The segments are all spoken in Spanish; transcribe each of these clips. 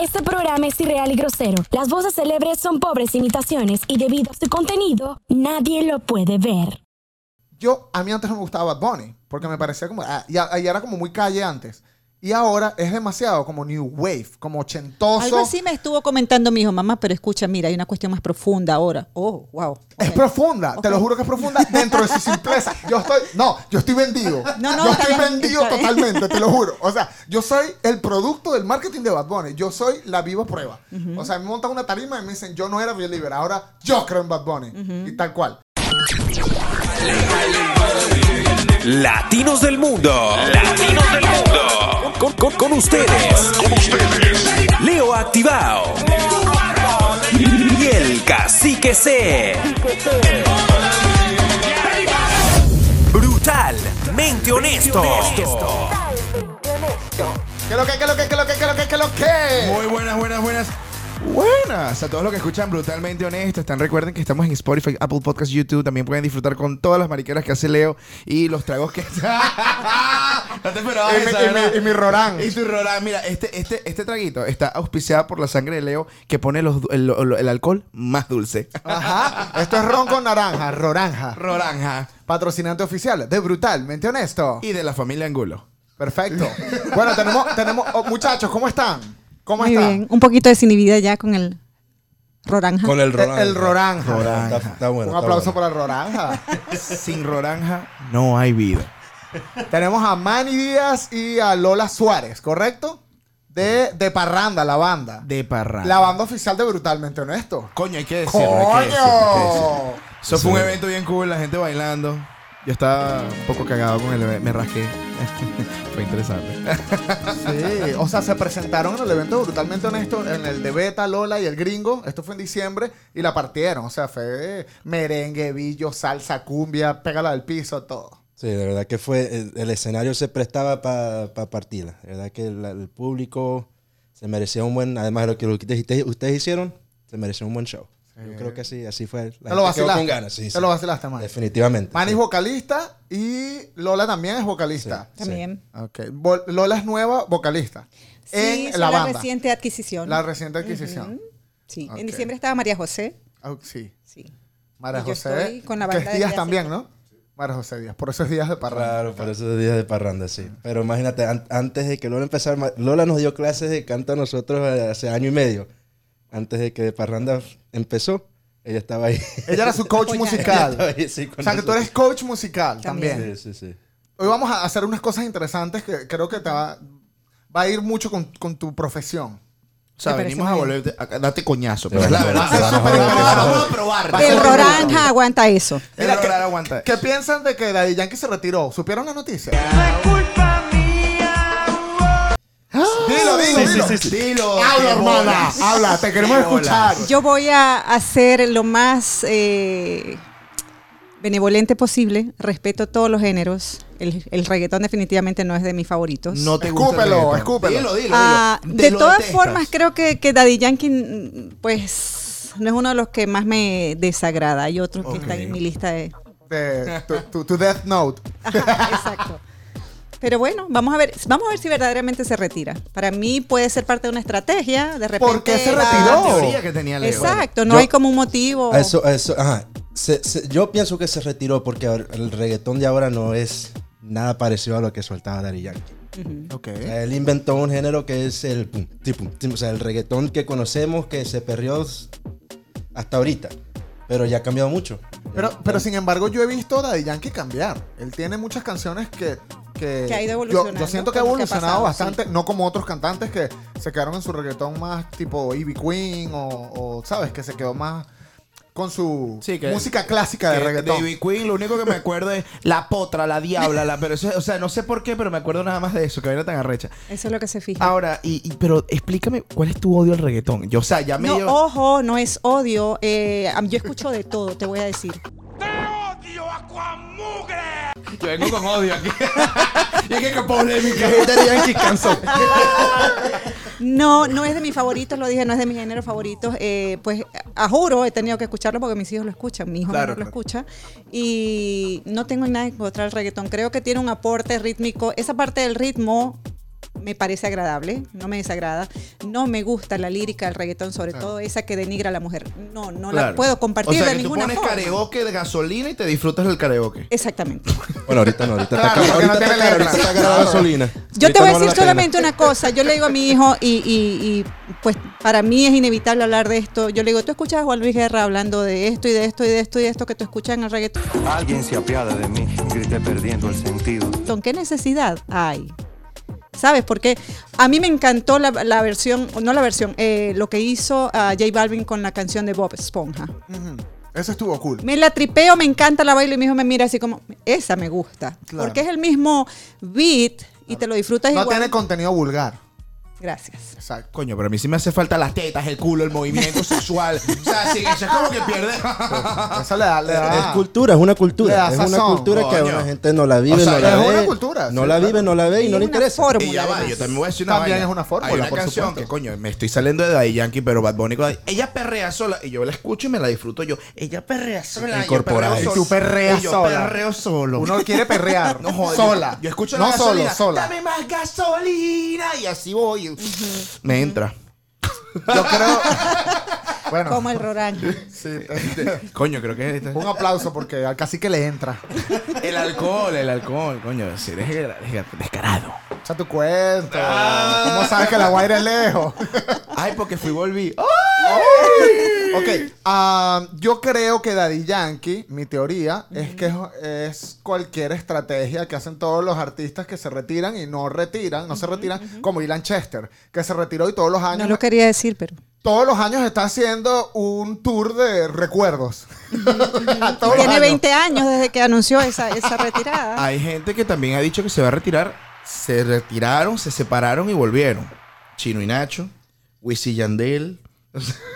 Este programa es irreal y grosero. Las voces célebres son pobres imitaciones y debido a su contenido, nadie lo puede ver. Yo, a mí antes no me gustaba Bad Bunny, porque me parecía como, ah, y, y era como muy calle antes. Y ahora es demasiado como New Wave, como ochentoso. Algo así me estuvo comentando mi hijo, mamá, pero escucha, mira, hay una cuestión más profunda ahora. Oh, wow. Es profunda, te lo juro que es profunda dentro de su simpleza. Yo estoy, no, yo estoy vendido. No, no, yo estoy bien, vendido totalmente, te lo juro. O sea, yo soy el producto del marketing de Bad Bunny. Yo soy la viva prueba. O sea, me montan una tarima y me dicen, yo no era believer, ahora yo creo en Bad Bunny. Y tal cual. Latinos del Mundo. Latinos del Mundo. Con, con- con ustedes. Con ustedes. Leo Activado. Y el Cacique C. Brutalmente honesto. ¿Qué lo que, qué lo que, qué lo que, qué lo que, qué lo que? Muy buenas, buenas, buenas. Buenas a todos los que escuchan Brutalmente Honesto. Están, recuerden que estamos en Spotify, Apple Podcast, YouTube. También pueden disfrutar con todas las mariqueras que hace Leo y los tragos que. no te esperabas Y mi- esa, y mi- y mi Rorán. Y tu Rorán. Mira, este, este, este traguito está auspiciado por la sangre de Leo que pone los- el, el- el alcohol más dulce. Ajá. Esto es ron con naranja, roranja. Roranja. Patrocinante oficial de Brutalmente Honesto. Y de la familia Angulo. Perfecto. Bueno, tenemos, tenemos, oh, muchachos, ¿cómo están? ¿Cómo Muy están? bien. Un poquito desinhibida ya con el Roranja. Con el El, Roranja. el Roranja. Roranja. Está, está bueno. Un está aplauso bueno. para el Roranja. Sin Roranja no hay vida. Tenemos a Manny Díaz y a Lola Suárez, ¿correcto? De, de Parranda, la banda. De parranda. La banda oficial de Brutalmente Honesto. Coño, hay que decirlo. hay que decirlo, hay que decirlo. ¡Coño! Eso fue un evento bien cool, la gente bailando. Yo estaba un poco cagado con el evento, me rasqué. fue interesante. Sí, o sea, se presentaron en el evento Brutalmente Honesto, en el de Beta, Lola y el Gringo. Esto fue en diciembre y la partieron. O sea, fue merengue, billo, salsa, cumbia, pégala al piso, todo. Sí, de verdad que fue. El, el escenario se prestaba para partirla. De verdad que el público se merecía un buen. Además de lo que ustedes, ustedes hicieron, se merecía un buen show. Yo creo que así, así fue. La Te lo vacilaste. con ganas, sí, Te sí. lo vacilaste, Manny. Definitivamente. Manny sí. es vocalista y Lola también es vocalista. También. Lola es nueva vocalista. Sí, en la la banda. reciente adquisición. La reciente adquisición. Sí. En diciembre estaba María José. Ah, sí. Sí. María Y yo José. estoy con la que banda Díaz Díaz también. ¿no? María José Díaz. Por eso es Díaz de Parranda. Claro, por esos días de parranda, sí. Pero imagínate, an- antes de que Lola empezara, Lola nos dio clases de canto a nosotros eh, hace año y medio. Antes de que de parranda empezó, ella estaba ahí. Ella era su coach musical. Ahí, sí, o sea, que tú eres coach musical también. También. Sí, sí, sí. Hoy vamos a hacer unas cosas interesantes que creo que te va, va a ir mucho con, con tu profesión. O sea, venimos a volverte, a, date coñazo, pero es la vamos, verdad. Vamos a probar. Va a ser El Roranja aguanta eso. Mira, El ¿qué- Roranja aguanta. ¿Qué piensan de que Daddy Yankee se retiró? ¿Supieron la noticia? Dilo, dilo, dilo. Dilo. Habla, qué hermana. bolas. Habla, te queremos Qué bolas. escuchar. Yo voy a hacer lo más eh, benevolente posible. Respeto todos los géneros. El, el reggaetón definitivamente no es de mis favoritos. No te gusta. el Escúpelo, reggaetón. escúpelo. Dilo, dilo, Ah, dilo. de Te lo todas detestas. formas, creo que, que Daddy Yankee, mm, pues, no es uno de los que más me desagrada. Hay otros que están en mi lista de... De- tu, tu- tu Death Note. Exacto. Pero bueno, vamos a ver, vamos a ver si verdaderamente se retira. Para mí puede ser parte de una estrategia, de repente. ¿Por qué se retiró? La teoría que tenía Leo. Exacto, no Yo- hay como un motivo. A Eso, eso, ajá. Se- se- yo pienso que se retiró porque el reggaetón de ahora no es nada parecido a lo que soltaba Daddy Yankee. Ok. O sea, él inventó un género que es el pum, ti, pum, ti, o sea, el reggaetón que conocemos que se perdió hasta ahorita. Pero ya ha cambiado mucho. Pero, pero sin embargo, yo he visto a Daddy Yankee cambiar. Él tiene muchas canciones que. Que, Que ha ido yo, evolucionando yo siento que ha que evolucionado pasado, bastante, no como otros cantantes que se quedaron en su reggaetón más tipo Ivy Queen o, o, ¿sabes? Que se quedó más con su Sí, que- música clásica de reggaetón. David Queen, lo único que me acuerdo es la potra, la diabla, la, pero eso, o sea, no sé por qué, pero me acuerdo nada más de eso, que vaina tan arrecha. Eso es lo que se fija. Ahora, y, y- pero explícame cuál es tu odio al reggaetón. Yo, o sea, ya me no, dio- ojo, no es odio. eh, yo escucho de todo, te voy a decir. Yo vengo con odio aquí. y es que qué polémica. Yankee cansó. No, no es de mis favoritos, lo dije, no es de mis géneros favoritos. Eh, pues a juro he tenido que escucharlo porque mis hijos lo escuchan, mi hijo Claro, menor lo claro. escucha. Y no tengo nada en contra del reggaetón. Creo que tiene un aporte rítmico. Esa parte del ritmo me parece agradable, no me desagrada. No me gusta la lírica del reggaetón, sobre todo esa que denigra a la mujer. No, no la Claro. puedo compartir o sea, de que tú ninguna pones forma. karaoke de gasolina y te disfrutas del karaoke. Exactamente. Bueno, ahorita no, ahorita Claro, está no ahorita está está Claro. gasolina. Yo Ahorita te voy a no decir pena. solamente una cosa. Yo le digo a mi hijo, y, y- y, pues para mí es inevitable hablar de esto. Yo le digo, tú escuchas a Juan Luis Guerra hablando de esto y de esto y de esto y de esto que tú escuchas en el reggaetón. Alguien se apiada de mí, grité perdiendo el sentido. ¿Qué necesidad hay? ¿Sabes? Porque a mí me encantó la, la versión, no la versión, eh, lo que hizo a J Balvin con la canción de Bob Esponja. Ujú. Eso estuvo cool. Me la tripeo, me encanta la bailo y mi hijo me mira así como, esa me gusta. Claro. Porque es el mismo beat y te lo disfrutas No igual. tiene contenido vulgar. Gracias. Exacto. Coño, pero a mí sí me hace falta las tetas, el culo, el movimiento sexual. O sea, sí, eso es como que pierde. Eso le da, le da- Es cultura, es una Le cultura. da Es una sazón, cultura que a coño. una gente no la vive, O sea, no la es ve. una cultura, No sí, la claro. vive, no la ve y, Y no le una interesa. fórmula, Y ya va, además. yo también voy a decir una También vaina. es una fórmula, Hay una por canción supuesto. que, coño, me estoy saliendo de Daddy Yankee, pero Bad Bunny, ella perrea sola y yo la escucho y me la disfruto yo. Ella perrea sola. perreo Y tú perreas Y yo sola. perreo solo. Uno quiere perrear. No joder, sola. Yo, escucho no la gasolina. solo, sola. Dame más gasolina. Y así voy. Me entra. Yo creo. bueno, Como el Rorán. sí, este, Coño, creo que este- un aplauso porque al cacique le entra. el alcohol, el alcohol, coño, si eres desgra- descarado. Echa tu cuento. ¿Cómo sabes que la guaira es lejos? Ay, porque fui y volví. ok, ah, yo creo que Daddy Yankee, mi teoría, es que es, cualquier estrategia que hacen todos los artistas que se retiran y no retiran, no se retiran, como Ilan Chester, que se retiró y todos los años, No lo quería decir, pero. todos los años está haciendo un tour de recuerdos. Tiene años. 20 años desde que anunció esa, esa retirada. Hay gente que también ha dicho que se va a retirar. Se retiraron, se separaron y volvieron. Chino y Nacho, Wisin Yandel.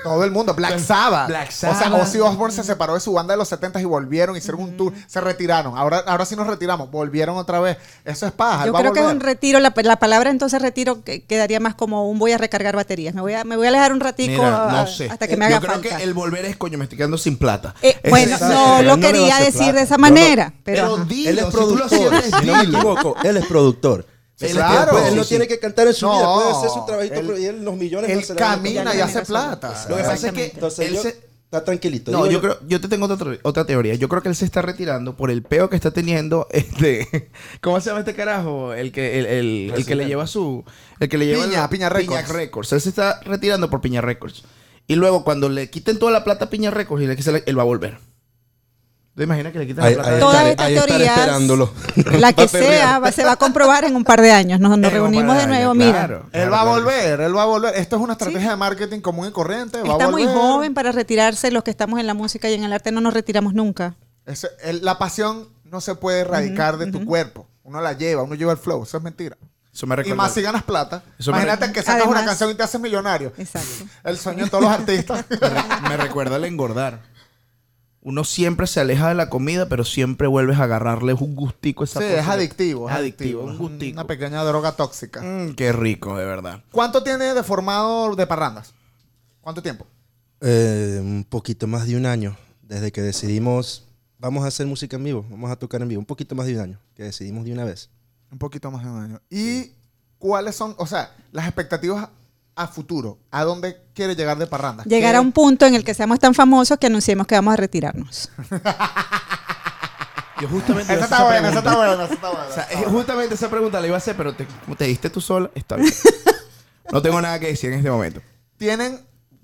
Todo el mundo, Black Sabbath. Black O sea, Sabbath. Ozzy Osbourne se separó de su banda de los 70 y volvieron, hicieron un tour, se retiraron. Ahora, ahora sí nos retiramos, volvieron otra vez. Eso es paja. Yo creo que es un retiro, la, la palabra entonces retiro que- quedaría más como un voy a recargar baterías. Me voy a, me voy a alejar un ratico Mira, a- no sé. hasta que me Yo haga creo falta. que el volver es, coño, me estoy quedando sin plata. Eh, bueno, no lo no quería decir de esa manera, no, pero, pero dilo, Él es si tú lo productor, si no me equivoco, él es productor. Sí, claro. pues, él no sí. tiene que cantar en su vida, puede hacer su trabajito él- pero y él los millones Él no camina y hace plata. Lo que pasa es que. Entonces él yo- se- está tranquilito. No, yo creo, yo te tengo otra, teoría- otra teoría. Yo creo que él se está retirando por el peo que está teniendo este, ¿cómo se llama este carajo? El que, el, el- el que le lleva su, el que le lleva Piña, la- Piña Records. Records. Él se está retirando por Piña Records. Y luego cuando le quiten toda la plata a Piña Records y le él va a volver. ¿Te imaginas que le quitan Ahí, la plata? Todas estas teorías, esperándolo. La que sea, va- se va a comprobar en un par de años. Nos, reunimos de de nuevo, años, mira. claro. Él va a volver, él va a volver. Esto es una estrategia de marketing común y corriente. Va Está a muy joven para retirarse. Los que estamos en la música y en el arte no nos retiramos nunca. El- la pasión no se puede erradicar de tu cuerpo. Uno la lleva, uno lleva el flow. Eso es mentira. Eso me Y más si ganas plata. Eso Imagínate que sacas una canción y te haces millonario. Exacto. El sueño de todos los artistas. me, re- me recuerda el engordar. Uno siempre se aleja de la comida, pero siempre vuelves a agarrarle un gustico a esa sí, cosa. es adictivo. Es adictivo, un gustico. Una pequeña droga tóxica. Mm, qué rico, de verdad. ¿Cuánto tiene de formado de parrandas? ¿Cuánto tiempo? Eh, un poquito más de un año desde que decidimos vamos a hacer música en vivo, vamos a tocar en vivo. Un poquito más de un año que decidimos de una vez. Un poquito más de un año. ¿Y cuáles son, o sea, las expectativas a futuro? ¿A dónde quiere llegar de parrandas? Llegar ¿Qué- a un punto en el que seamos tan famosos que anunciemos que vamos a retirarnos. Yo justamente Esa está buena, esa pregunta. está buena, esa está buena. O sea, eh, justamente esa pregunta la iba a hacer, pero te, como te diste tú sola, está bien. No tengo nada que decir en este momento. Tienen,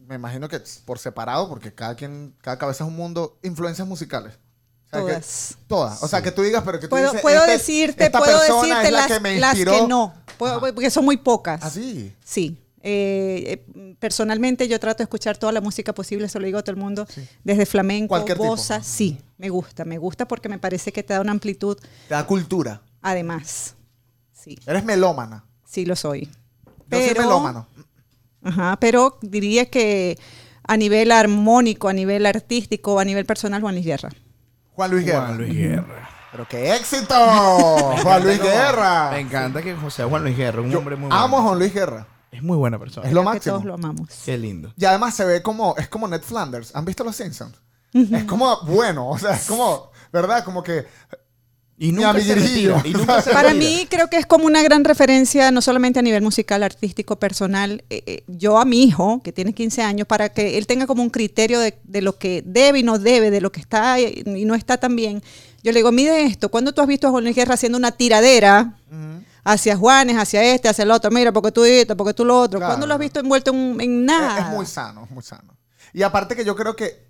me imagino que por separado, porque cada quien, cada cabeza es un mundo, influencias musicales. O sea, que- Todas. todas. O sea, que tú digas, pero que tú Puedo, dices, puedo este- decirte, esta puedo decirte es la las, que me las inspiró. que no, Puedo- porque son muy pocas. Así. Sí. Eh, eh, personalmente yo trato de escuchar toda la música posible, se lo digo a todo el mundo, desde flamenco, Cualquier tipo. bossa, sí, me gusta, me gusta porque me parece que te da una amplitud, Te da cultura. además, sí, Eres melómana. sí lo soy. Yo soy melómano. Ajá, pero diría que a nivel armónico, a nivel artístico, a nivel personal, Juan Luis Guerra. Juan Luis Guerra. Juan Luis Guerra. Pero qué éxito. Juan Luis Guerra. Me encanta que José Juan Luis Guerra, un Yo hombre muy bueno. amo a Juan Luis Guerra. Es muy buena persona. Es lo Creo que máximo. todos lo amamos. Qué lindo. Y además se ve como, es como Ned Flanders. ¿Han visto Los Simpsons? Es como bueno, o sea, es como, ¿verdad? Como que Y nunca se retira. Y nunca se Para mí creo que es como una gran referencia, no solamente a nivel musical, artístico, personal. Eh, eh, yo a mi hijo, que tiene 15 años, para que él tenga como un criterio de, de lo que debe y no debe, de lo que está y y no está tan bien, yo le digo, mide esto, ¿cuándo tú has visto a Juan Luis Guerra haciendo una tiradera hacia Juanes, hacia este, hacia el otro? Mira, porque tú esto, porque tú lo otro. Claro. ¿Cuándo lo has visto envuelto en, en nada? Es, es muy sano, es muy sano. Y aparte que yo creo que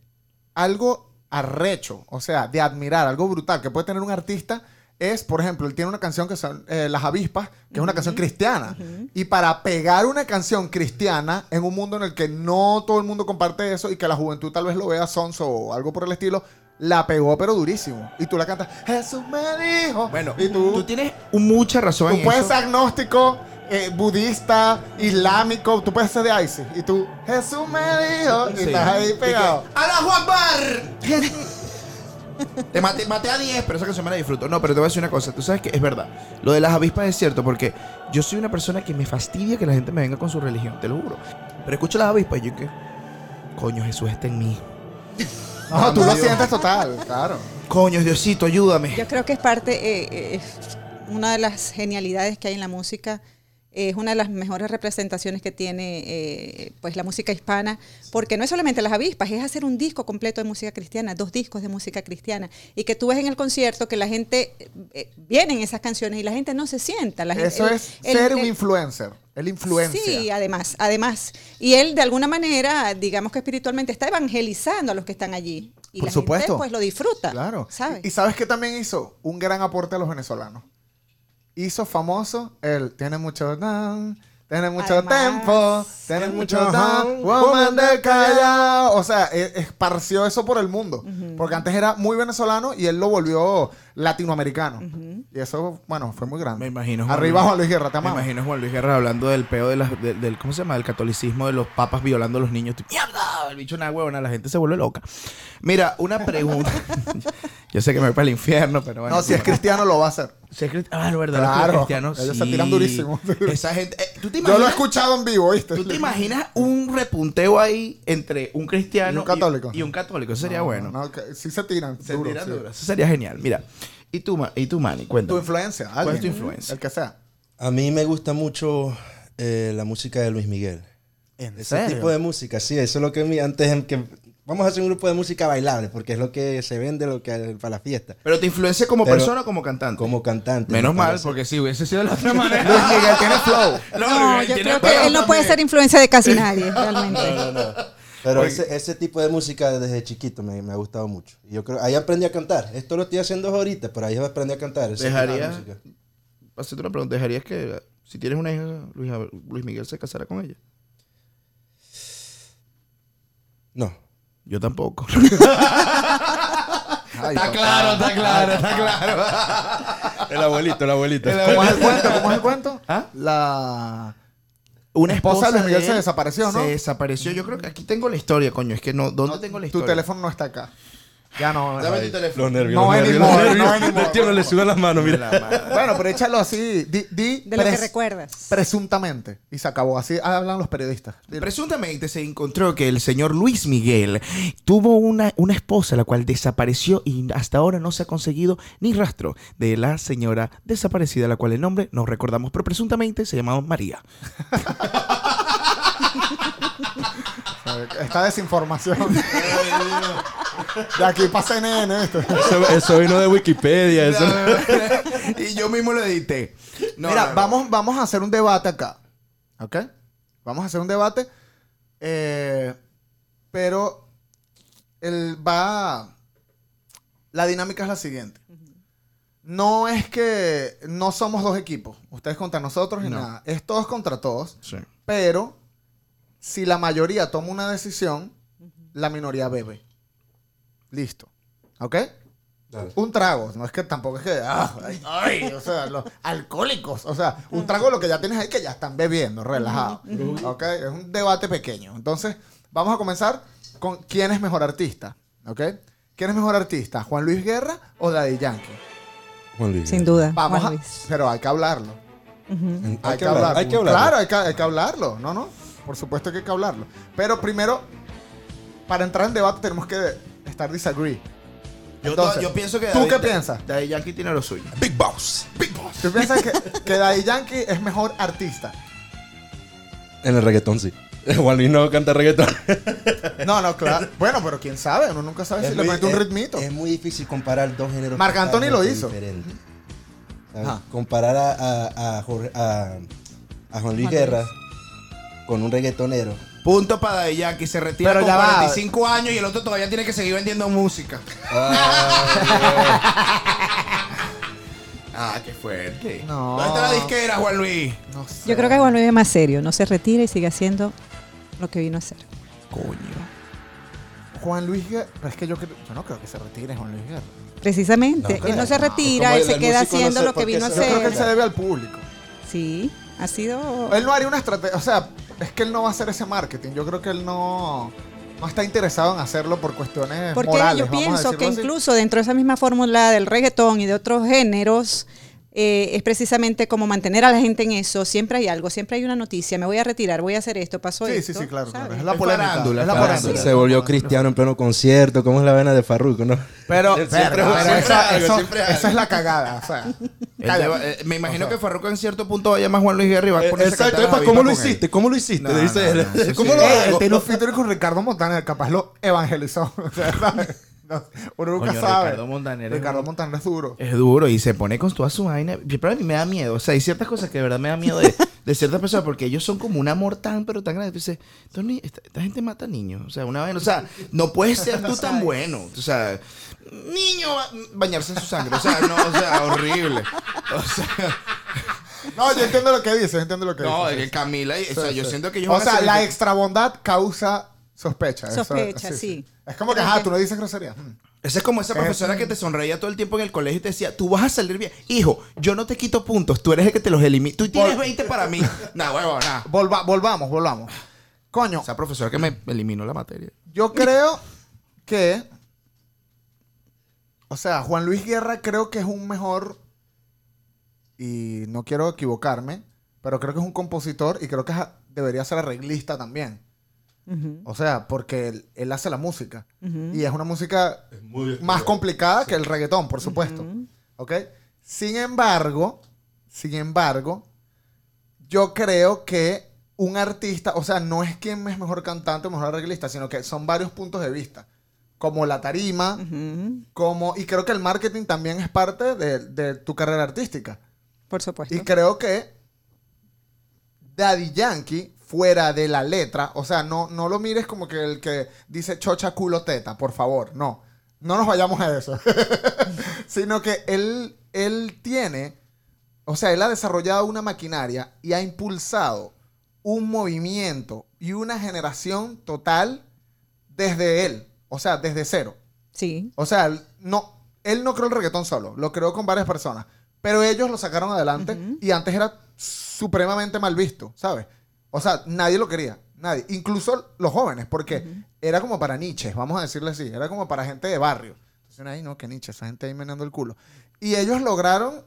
algo arrecho, o sea, de admirar, algo brutal que puede tener un artista es, por ejemplo, él tiene una canción que son eh, Las Avispas, que es una canción cristiana. Y para pegar una canción cristiana en un mundo en el que no todo el mundo comparte eso y que la juventud tal vez lo vea sonso o algo por el estilo, la pegó pero durísimo. Y tú la cantas, Jesús me dijo. Bueno, y tú, tú tienes mucha razón Tú en puedes eso. ser agnóstico, eh, budista, islámico, tú puedes ser de ISIS. Y tú, Jesús me dijo, y estás ahí pegado. ¡Allahu Akbar! Te maté, maté a 10, pero esa canción me la disfruto. No, pero te voy a decir una cosa. Tú sabes que es verdad. Lo de las avispas es cierto porque yo soy una persona que me fastidia que la gente me venga con su religión, te lo juro. Pero escucho las avispas y yo que... Coño, Jesús está en mí. No, tú lo Dios. sientes total, claro. Coño, Diosito, ayúdame. Yo creo que es parte, eh, eh, es una de las genialidades que hay en la música. Es una de las mejores representaciones que tiene eh, pues la música hispana, porque no es solamente las avispas, es hacer un disco completo de música cristiana, dos discos de música cristiana, y que tú ves en el concierto que la gente eh, vienen esas canciones y la gente no se sienta. La gente, Eso es el- ser un el- influencer. El influencia. Sí, además, además. Y él de alguna manera, digamos que espiritualmente está evangelizando a los que están allí. Y Por la supuesto. gente pues lo disfruta. Claro. ¿sabes? Y, sabes que también hizo un gran aporte a los venezolanos. Hizo famoso el tiene mucho dan, tiene mucho Además, tiempo, mucho dan, woman del Callao. O sea, e- esparció eso por el mundo. Porque antes era muy venezolano y él lo volvió latinoamericano. Y eso, bueno, fue muy grande. Me imagino, Juan Arriba. Juan Luis Guerra, te Me amamos. imagino a Juan Luis Guerra hablando del peo de las, de- del, ¿cómo se llama? Del catolicismo de los papas violando a los niños. ¡Mierda! El bicho una huevona, la gente se vuelve loca. Mira, una pregunta. Yo sé que me voy para el infierno, pero bueno. No, si es cristiano lo va a hacer. Si es crist- Ah, no, verdad, Claro, los cristianos. ellos se tiran durísimo. Esa gente. eh, ¿Tú te Yo lo he escuchado en vivo, ¿viste? ¿Tú te imaginas un repunteo ahí entre un cristiano Y un católico. Y, un católico? Eso sería No, bueno. no, que sí se tiran. Se duro, tiran sí. duro. Eso sería genial. Mira, ¿y tú, y tú Manny? Tu Cuéntame. influencia. ¿Cuál es tu alguien. influencia? El que sea. A mí me gusta mucho eh, la música de Luis Miguel. ¿En Ese serio? tipo de música, sí, eso es lo que mi- antes en que vamos a hacer un grupo de música bailable, porque es lo que se vende lo que para la fiesta. ¿Pero te influencia como Pero- persona o como cantante? Como cantante. Menos me mal, parece. porque si hubiese sido de la otra manera. Luis Miguel tiene flow. No, yo creo que él no puede ser influencia de casi nadie, realmente. No, no, no. Pero ese, ese tipo de música desde chiquito me, me ha gustado mucho. Y yo creo, ahí aprendí a cantar. Esto lo estoy haciendo ahorita, pero ahí aprendí a cantar. Dejaría-. Hacerte una pregunta. ¿Dejarías que si tienes una hija, Luis, Luis Miguel se casara con ella? No. Yo tampoco. Ay, está papá. claro, está claro, está claro. El abuelito, el abuelito. ¿Cómo es el cuento? ¿Cómo es el cuento? ¿Ah? La Una esposa de Miguel se desapareció, ¿no? Se desapareció. Yo creo que aquí tengo la historia, coño. Es que no. ¿Dónde tengo la Tu historia? teléfono no está acá. Ya no. Dame tu teléfono. Los nervios. No los nervios, anymore, los nervios. no anymore. El tío no le sube las manos, mira. La. Bueno, pero échalo así. Di, di De lo que recuerdas. Presuntamente. Y se acabó. Así hablan los periodistas. Dilo. Presuntamente se encontró que el señor Luis Miguel tuvo una, una esposa la cual desapareció y hasta ahora no se ha conseguido ni rastro de la señora desaparecida, la cual el nombre no recordamos, pero presuntamente se llamaba María. Esta desinformación. de aquí para CNN esto. Eso, eso vino de Wikipedia. Eso. y yo mismo lo edité. No, Mira, no, no. Vamos, vamos a hacer un debate acá. ¿Ok? Vamos a hacer un debate. eh, pero el va. La dinámica es la siguiente. No es que no somos dos equipos. Ustedes contra nosotros y No. nada. Es todos contra todos. Sí. Pero si la mayoría toma una decisión, la minoría bebe. Listo. ¿Ok? Dale. Un trago, no es que tampoco es que, ah, ay, ay, o sea, los alcohólicos, o sea, un trago de lo que ya tienes ahí que ya están bebiendo, relajados, ¿ok? Es un debate pequeño. Entonces, vamos a comenzar con quién es mejor artista, ¿ok? ¿Quién es mejor artista, Juan Luis Guerra o Daddy Yankee? Juan Luis. Sin duda. Vamos Juan a, Luis. pero hay que hablarlo. Hay, Hay que hablar. Hay que hablar. Claro, hay que, hay que hablarlo. No, no. Por supuesto que hay que hablarlo. Pero primero, para entrar en debate tenemos que estar disagree. Yo, Entonces, yo pienso que ¿Tú Daddy- qué piensas? Daddy Yankee tiene lo suyo. Big Boss. ¿Tú piensas que, que Daddy Yankee es mejor artista? En el reggaetón, sí. Juan Luis no canta reggaetón. No, no, claro. Bueno, pero quién sabe, uno nunca sabe si le mete un es- ritmito. Es muy difícil comparar dos géneros. Marc Anthony lo totalmente hizo. diferentes. ¿Sabes? Ajá. Comparar a, a, a, Jorge- a- a Juan Luis Guerra con un reggaetonero. Punto para Daddy Yankee. Se retira Pero con ya va. 45 años y el otro todavía tiene que seguir vendiendo música. Ah, qué fuerte. No. ¿Dónde está la disquera, Juan Luis? No sé. Yo creo que Juan Luis es más serio, no se retira y sigue haciendo lo que vino a hacer. Coño. Juan Luis Guerra. Pero es que yo, creo- yo no creo que se retire Juan Luis Guerra. Precisamente, No él no creo. se retira, Como él el- se el queda músico no haciendo sé lo por que qué vino a se- Yo creo que él hacer. se debe al público. Sí, ha sido... Él no haría una estrategia. O sea, es que él no va a hacer ese marketing. Yo creo que él no, no está interesado en hacerlo por cuestiones Porque morales. yo vamos a pienso que así. incluso dentro de esa misma fórmula del reggaetón y de otros géneros, eh, es precisamente como mantener a la gente en eso. Siempre hay algo, siempre hay una noticia. Me voy a retirar, voy a hacer esto, pasó Sí, esto. sí, sí, claro. claro. Es la polémica. Se volvió cristiano en pleno concierto. ¿Cómo es la vena de Farruko, no? Pero, Siempre- verga, pero siempre eso, esa es la cagada. O sea, eh, me imagino que Farruko en cierto punto va a llamar a Juan Luis Guerra y va a Exacto, epa, ¿cómo lo hiciste? ¿Cómo lo hiciste? No, no, él. no, ¿Cómo sí. lo Eh, hago? tiene un con Ricardo Montaner, capaz lo evangelizó. No, uno nunca Coño, sabe. Ricardo Montaner es Ricardo un- Montaner es duro. Es duro y se pone con toda su vaina. Pero a mí me da miedo. O sea, hay ciertas cosas que de verdad me da miedo de, de ciertas personas porque ellos son como un amor tan, pero tan grande. Dices, "Estos ni- esta, esta gente mata niños. O sea, una vaina. O sea, no puedes ser tú tan bueno. O sea, niño ba- bañarse en su sangre. O sea, no, o sea, horrible. O sea, No, yo entiendo lo que dices, yo entiendo lo que no, dices. que Camila, o sea, Sí, yo sí. siento que ellos O sea, la extra bondad causa sospecha. eso- Sospecha, sí. Es como que, ajá, tú no dices grosería. Mm. Esa es como esa Es- profesora que te sonreía todo el tiempo en el colegio y te decía, tú vas a salir bien. Hijo, yo no te quito puntos, tú eres el que te los elimina. Tú tienes 20 para mí. Nah, huevo, nada. Volva- volvamos, volvamos. Coño, Esa profesora que me eliminó la materia. yo creo que. O sea, Juan Luis Guerra creo que es un mejor. Y no quiero equivocarme, pero creo que es un compositor y creo que debería ser arreglista también. O sea, porque él, él hace la música. Y es una música más complicada que el reggaetón, por supuesto. ¿Ok? Sin embargo, sin embargo, yo creo que un artista, o sea, no es quién es mejor cantante o mejor arreglista, sino que son varios puntos de vista. Como la tarima, como. Y creo que el marketing también es parte de, de tu carrera artística. Por supuesto. Y creo que Daddy Yankee, fuera de la letra, o sea, no, no lo mires como que el que dice chocha culo teta, por favor, no. No nos vayamos a eso. Sino que él, él tiene, o sea, él ha desarrollado una maquinaria y ha impulsado un movimiento y una generación total desde él, o sea, desde cero. Sí. O sea, él no, él no creó el reggaetón solo, lo creó con varias personas. Pero ellos lo sacaron adelante y antes era supremamente mal visto, ¿sabes? O sea, nadie lo quería, nadie. Incluso los jóvenes, porque era como para niches, vamos a decirle así. Era como para gente de barrio. Dicen, ay, no, que niche, esa gente ahí meneando el culo. Y ellos lograron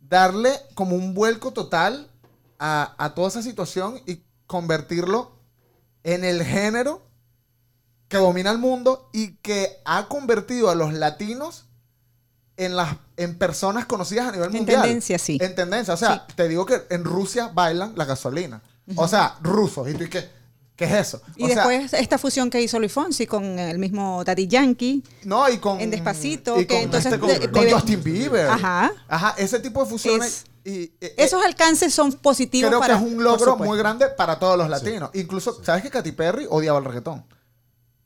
darle como un vuelco total a, a toda esa situación y convertirlo en el género que domina el mundo y que ha convertido a los latinos en las en personas conocidas a nivel En mundial. tendencia, sí. En tendencia. O sea, te digo que en Rusia bailan la gasolina. O sea, rusos. ¿Y tú y qué? ¿Qué es eso? Y O sea, después esta fusión que hizo Luis Fonsi con el mismo Daddy Yankee. no, y con. en Despacito, y que con, entonces este, con, de- con de- Justin Bieber. Ajá. Ajá, ese tipo de fusiones. Es- y, eh, Esos alcances son positivos creo para que es un logro muy grande para todos los latinos. Incluso, ¿sabes que Katy Perry odiaba el reggaetón?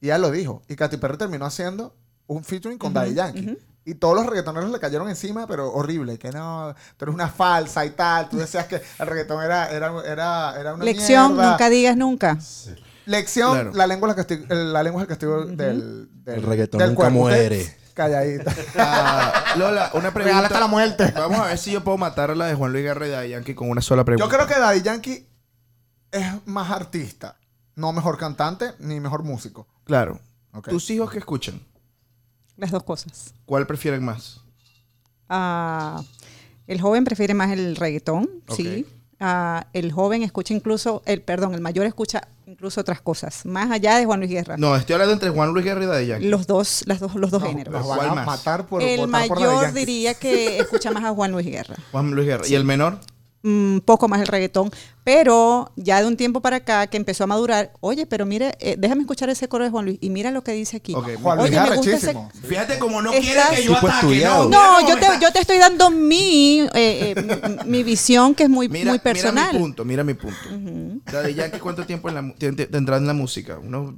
Y ella lo dijo. Y Katy Perry terminó haciendo un featuring con Daddy Yankee. Y todos los reggaetoneros le cayeron encima, pero horrible. Que no, tú eres una falsa y tal. Tú decías que el reggaetón era, era, era, era una Lección, mierda. nunca digas nunca. Lección, Claro. la lengua es el castigo, la lengua es el castigo del, del El reggaetón del nunca cuerpo. Muere. Calladita. Ah, Lola, una pregunta. Hasta la muerte. Vamos a ver si yo puedo matar a la de Juan Luis Guerra y Daddy Yankee con una sola pregunta. Yo creo que Daddy Yankee es más artista. No mejor cantante ni mejor músico. Claro. Tus hijos que escuchan, Las dos cosas. ¿cuál prefieren más? Ah, el joven prefiere más el reggaetón, sí. ah, el joven escucha incluso, el perdón, el mayor escucha incluso otras cosas, más allá de Juan Luis Guerra. No, estoy hablando entre Juan Luis Guerra y Daddy Yankee. Los dos, las dos, los dos géneros. Los van ¿Cuál a matar por el por mayor diría que escucha más a Juan Luis Guerra. Juan Luis Guerra. ¿Y el menor? Un poco más el reggaetón, pero ya de un tiempo para acá que empezó a madurar, oye, pero mire, eh, déjame escuchar ese coro de Juan Luis y mira lo que dice aquí. Ok, Juan Luis Oye, me gusta ese-. Fíjate como no Estás- quiere que yo ataque. estudiado. No, yo te, yo te estoy dando mi, eh, eh, mi visión que es muy, Mira, muy personal. Mira mi punto, mira mi punto. Daddy Yankee, ¿cuánto tiempo en la tendrá en la música? Unos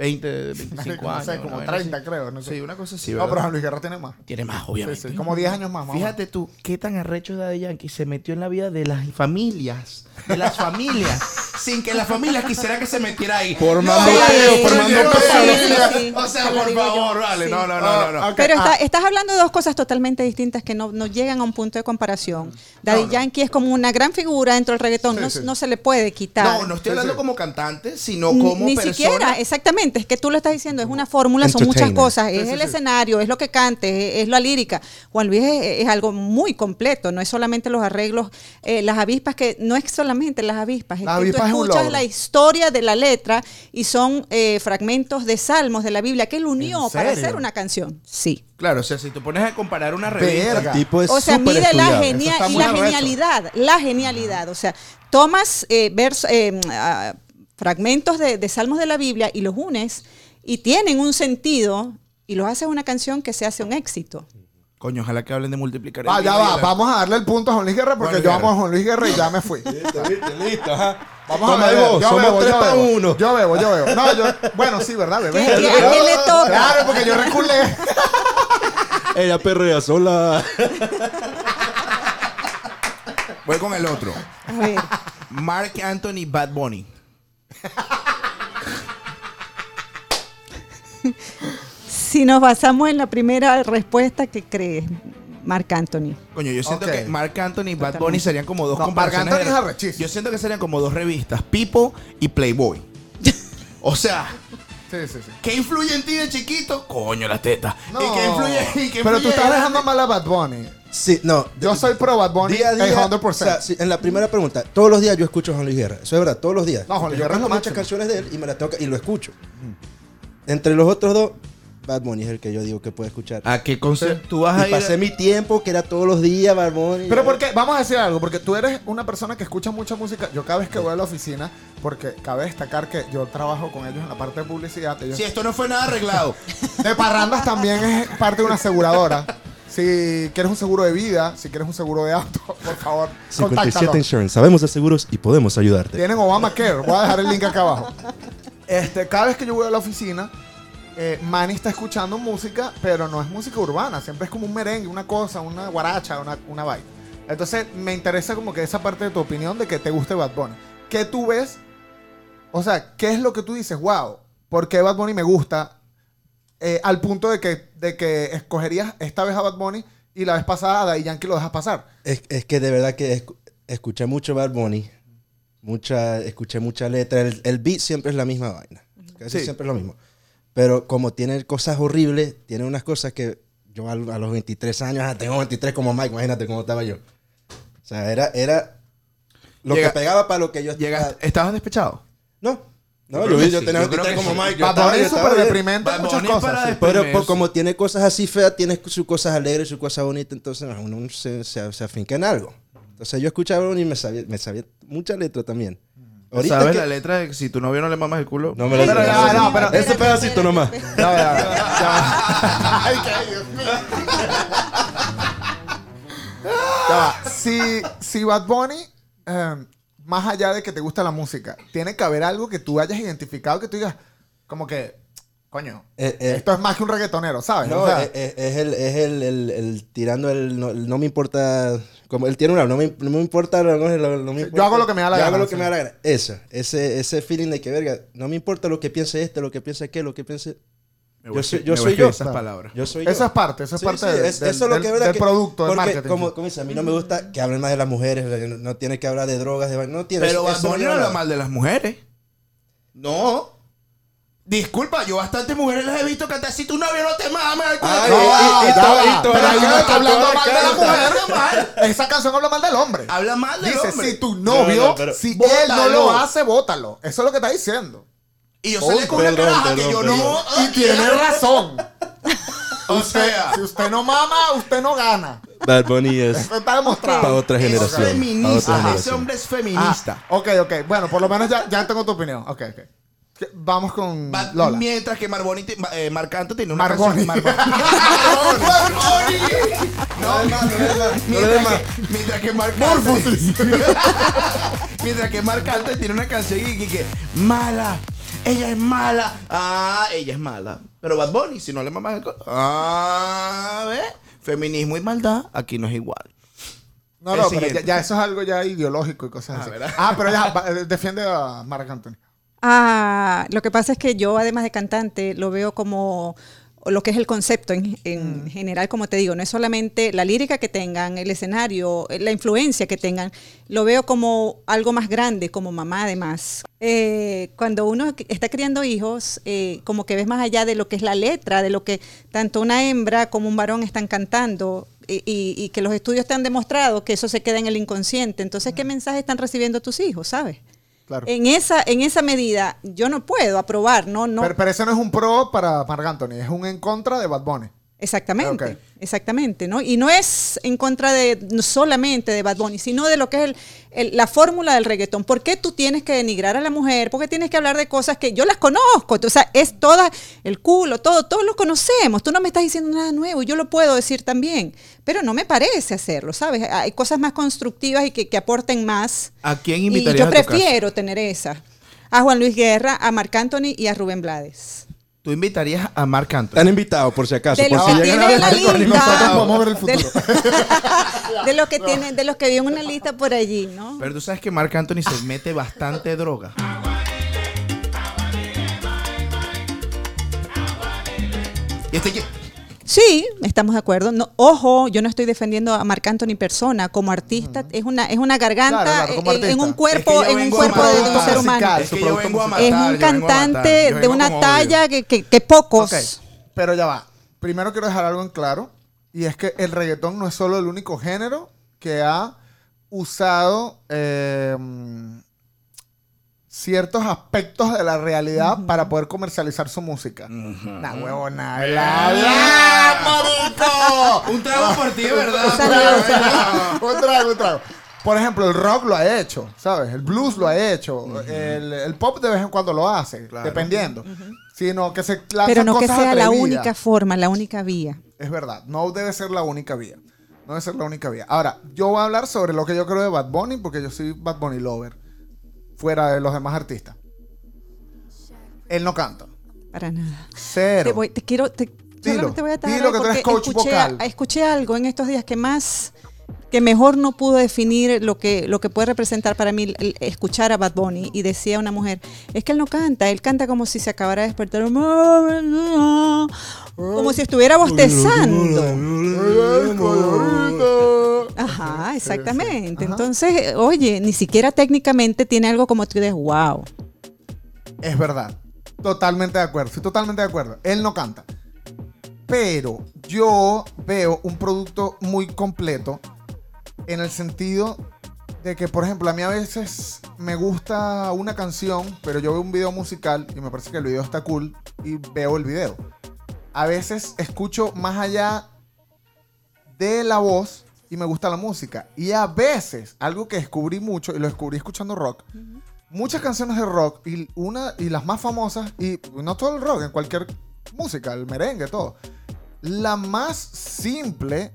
20, 25 No años. sé, como vaina 30 así. creo. No sé. Sí, una cosa así, No, pero Juan Luis Guerra tiene más. Tiene más, Sí, obviamente. sí, como 10 años más. más Fíjate tú, qué tan arrecho Daddy Yankee se metió en la vida de las familias, de las familias, sin que las familias quisieran que se metiera ahí. Formando No, peo, formando sí, peo. sí, Sí, O sea, por yo. favor, vale. Sí. No, no, no, no. no. Pero está- ah. estás hablando de dos cosas totalmente distintas que no, no llegan a un punto de comparación. Daddy Yankee es como una gran figura dentro del reggaetón, Sí, no, sí. no se le puede quitar. No, no estoy hablando sí. como cantante, sino como Ni persona. siquiera, exactamente, es que tú lo estás diciendo, es una fórmula, son muchas cosas, es el sí. escenario, es lo que cante, es, es la lírica. Juan Luis es, es algo muy completo, no es solamente los arreglos, eh, las avispas, que no es solamente las avispas, es Las que avispas es tú un escuchas la historia de la letra y son eh, fragmentos de salmos de la Biblia que él unió ¿En para hacer una canción. Sí. Claro, o sea, si tú pones a comparar una revista. Verga. tipo es O sea, mide la, genia- y la genialidad, la genialidad. O sea, tomas eh, vers- eh, ah, fragmentos de, de salmos de la Biblia y los unes y tienen un sentido y los haces una canción que se hace un éxito. Coño, ojalá que hablen de multiplicar. el Va, ya va, la- vamos a darle el punto a Juan Luis Guerra porque Juan yo amo a Juan Luis Guerra y ya me fui. Listo, listo, listo, ajá. Vamos Toma a ver, vos, yo somos bebo, tres yo para bebo. uno. Yo bebo, yo bebo. No, yo, bueno, sí, ¿verdad? Bebé. ¿Qué- qué- a quién le toca? Claro, porque yo reculé. Ella perrea sola. Voy con el otro. A ver, Mark Anthony Bad Bunny. Si nos basamos en la primera respuesta, ¿qué crees, Marc Anthony? Coño, yo siento que Mark Anthony y Bad. Bunny serían como dos No, comparaciones. Marc Anthony es arrechísimo. Yo siento que serían como dos revistas, People y Playboy. o sea, Sí, sí, sí. ¿qué influye en ti de chiquito? Coño, la teta. No, ¿Y qué influye? y qué pero influye tú estás de dejando mal a Bad Bunny. Sí, no. Yo soy pro Bad Bunny Día a día, 100%. o sea, sí, en la primera pregunta, todos los días yo escucho a Juan Luis Guerra. Eso es verdad, todos los días. No, Juan Luis Yo Guerra muchas canciones de él y me las toca y lo escucho. Entre los otros dos, Bad Bunny es el que yo digo que puedo escuchar. ¿A qué concierto tú vas a y ir? pasé mi tiempo, que era todos los días, Bad Bunny. Pero porque, vamos a decir algo, porque tú eres una persona que escucha mucha música. Yo cada vez que voy a la oficina, porque cabe destacar que yo trabajo con ellos en la parte de publicidad. Ellos- Si esto no fue nada arreglado. De Parrandas también es parte de una aseguradora. Si quieres un seguro de vida, si quieres un seguro de auto, por favor, 57 contáctanos. Insurance, sabemos de seguros y podemos ayudarte. Tienen Obamacare. Voy a dejar el link acá abajo. Este, cada vez que yo voy a la oficina, eh, Manny está escuchando música, pero no es música urbana. Siempre es como un merengue, una cosa, una guaracha, una, una vaina. Entonces, me interesa como que esa parte de tu opinión de que te guste Bad Bunny. ¿Qué tú ves? O sea, ¿qué es lo que tú dices? Wow, ¿por qué Bad Bunny me gusta? Eh, al punto de que, de que escogerías esta vez a Bad Bunny y la vez pasada a Daddy Yankee lo dejas pasar. Es, es que de verdad que escu- escuché mucho Bad Bunny, mucha, escuché mucha letra. El, el beat siempre es la misma vaina. Casi Sí. siempre es lo mismo. Pero como tiene cosas horribles, tiene unas cosas que yo a, a los 23 años, ah, tengo 23 como Mike, imagínate cómo estaba yo. O sea, era, era lo Llega- que pegaba para lo que yo Llegaste, ¿Estabas despechado? No, no, Yo yo, sí, tenía yo creo 23 que como sí. Mike. yo estaba- Bunny yo es estaba súper bien. deprimente muchas cosas. para sí. Pero por- como tiene cosas así feas, tiene sus cosas alegres, sus cosas bonitas, entonces uno se, se, se afinca en algo. Entonces yo escuchaba a Bunny y me sabía, me sabía mucha letra también. Ahorita ¿Sabes que- la letra de que si tu novio no le mamas el culo? No me lo Pero ya, no, pero- Ese pedacito nomás. Ya, ya. Ay, qué Dios mío. Ya va. Si, si Bad Bunny, eh, más allá de que te gusta la música, tiene que haber algo que tú hayas identificado que tú digas, como que, coño, Eh, eh, esto es más que un reggaetonero, ¿sabes? No, O sea, es, el, es el, el- el tirando el no, el no me importa. Como él tiene una, no me, no me importa. No, no me yo importa. hago lo que me da la Yo gana, hago lo que me da la gana. Esa, ese, ese feeling de que, verga, no me importa lo que piense este, lo que piense aquel, lo que piense. Me Yo soy- yo soy yo. esas palabras. Yo soy yo. eso es parte, eso es Sí, parte sí, de- es- del, eso es lo del- que verdad del que- producto, del porque, marketing. Como, como dice, a mí no me gusta que hablen más de las mujeres, no, no tiene que hablar de drogas, de, no tiene Pero eso- Bad eso no habla mal de las mujeres. No. Disculpa, yo bastantes mujeres las he visto cantar si tu novio no te mama. el culo". Ay, No, y- y- y y pero ahí no está hablando mal de la mujer. mal. Esa canción habla mal del hombre. Habla mal del Dice, hombre. si tu novio, No, no, pero- si él Bótalo. no lo hace, bótalo. Eso es lo que está diciendo. Y yo salí con una caraja que yo no. Y tiene razón. O sea, Si usted no mama, usted no gana. Bad Bunny es Eso está demostrado. para otra es generación. para feminista. Ese hombre es Ah, feminista. ok, ok. Bueno, por lo menos ya, ya tengo tu opinión. Ok, ok. ¿Qué- Vamos con Bad- Lola. Mientras que Marboni, te- eh, Marcanto tiene una canción. Marboni. Marboni. No, mientras que, mientras que Marcanto. mientras que Marcanto tiene una canción y que, que, mala. Ella es mala. Ah, ella es mala. Pero Bad Bunny, si no le mamas el co- Ah, ¿ves? Feminismo y maldad aquí no es igual. No, El no, pero ya, siguiente. ya eso es algo ya ideológico y cosas Ah, así. ¿verdad? Ah, pero ya, va, eh, defiende a Marc Anthony. Ah, lo que pasa es que yo, además de cantante, lo veo como lo que es el concepto en, en general, como te digo, no es solamente la lírica que tengan, el escenario, la influencia que tengan, lo veo como algo más grande, como mamá además. Eh, cuando uno está criando hijos, eh, como que ves más allá de lo que es la letra, de lo que tanto una hembra como un varón están cantando. Y, y- y que los estudios te han demostrado que eso se queda en el inconsciente. Entonces, ¿qué mensaje están recibiendo tus hijos, sabes? Claro. En esa, en esa medida, yo no puedo aprobar, no, no. Pero, pero eso no es un pro para Marc Anthony, es un en contra de Bad Bunny. Exactamente, Ok. exactamente, ¿no? Y no es en contra de no solamente de Bad Bunny, sino de lo que es el, el- la fórmula del reggaetón. ¿Por qué tú tienes que denigrar a la mujer? ¿Por qué tienes que hablar de cosas que yo las conozco? O sea, es toda el culo, todo, todos lo conocemos. Tú no me estás diciendo nada nuevo, yo lo puedo decir también, pero no me parece hacerlo, ¿sabes? Hay cosas más constructivas y que, que aporten más. ¿A quién Y invitarías yo a tu casa? prefiero tener esa. A Juan Luis Guerra, a Marc Anthony y a Rubén Blades. Tú invitarías a Marc Anthony. Están invitados, por si acaso. De por lo si que llegan tiene a la lista. Nosotros podemos ver el De, futuro. de que los que vi en una lista por allí, ¿no? Pero tú sabes que Marc Anthony se mete bastante droga. Y este que- Sí, estamos de acuerdo. No, ojo, yo no estoy defendiendo a Marc Anthony persona como artista. Es una, es una garganta Claro, claro, como en, un cuerpo, Es que yo en un cuerpo a de, un ser humano. Es su que yo producto vengo a musical. matar. Es un yo vengo a matar, cantante de una talla que, que- que pocos. Pero ya va. Primero quiero dejar algo en claro. Y es que el reggaetón no es solo el único género que ha usado eh, ciertos aspectos de la realidad para poder comercializar su música. Nah, huevona. La, la, marico. Un trago por ti, ¿verdad? Salud, un trago, un trago. Por ejemplo, el rock lo ha hecho, ¿sabes? El blues lo ha hecho. el, el pop de vez en cuando lo hace, Claro. dependiendo. Sino que se Pero no que sea la única forma, la única vía. Es verdad, no debe ser la única vía. No debe ser la única vía. Ahora, yo voy a hablar sobre lo que yo creo de Bad Bunny, porque yo soy Bad Bunny lover, fuera de los demás artistas. Él no canta. Para nada. Cero. Te, voy, te quiero, te, Dilo, te voy a dilo que ahí tú eres porque coach escuché, vocal. escuché algo en estos días que más, que mejor no pudo definir lo que, lo que puede representar para mí el- escuchar a Bad Bunny y decía una mujer, es que él no canta, él canta como si se acabara de despertar, como si estuviera bostezando. Ajá, exactamente. Entonces, oye, ni siquiera técnicamente tiene algo como tú dices, wow. Es verdad. Totalmente de acuerdo. Estoy totalmente de acuerdo. Él no canta. Pero yo veo un producto muy completo en el sentido de que, por ejemplo, a mí a veces me gusta una canción, pero yo veo un video musical y me parece que el video está cool y veo el video. A veces escucho más allá de la voz y me gusta la música. Y a veces, algo que descubrí mucho, y lo descubrí escuchando rock, muchas canciones de rock y una y las más famosas y no todo el rock en cualquier música el merengue todo la más simple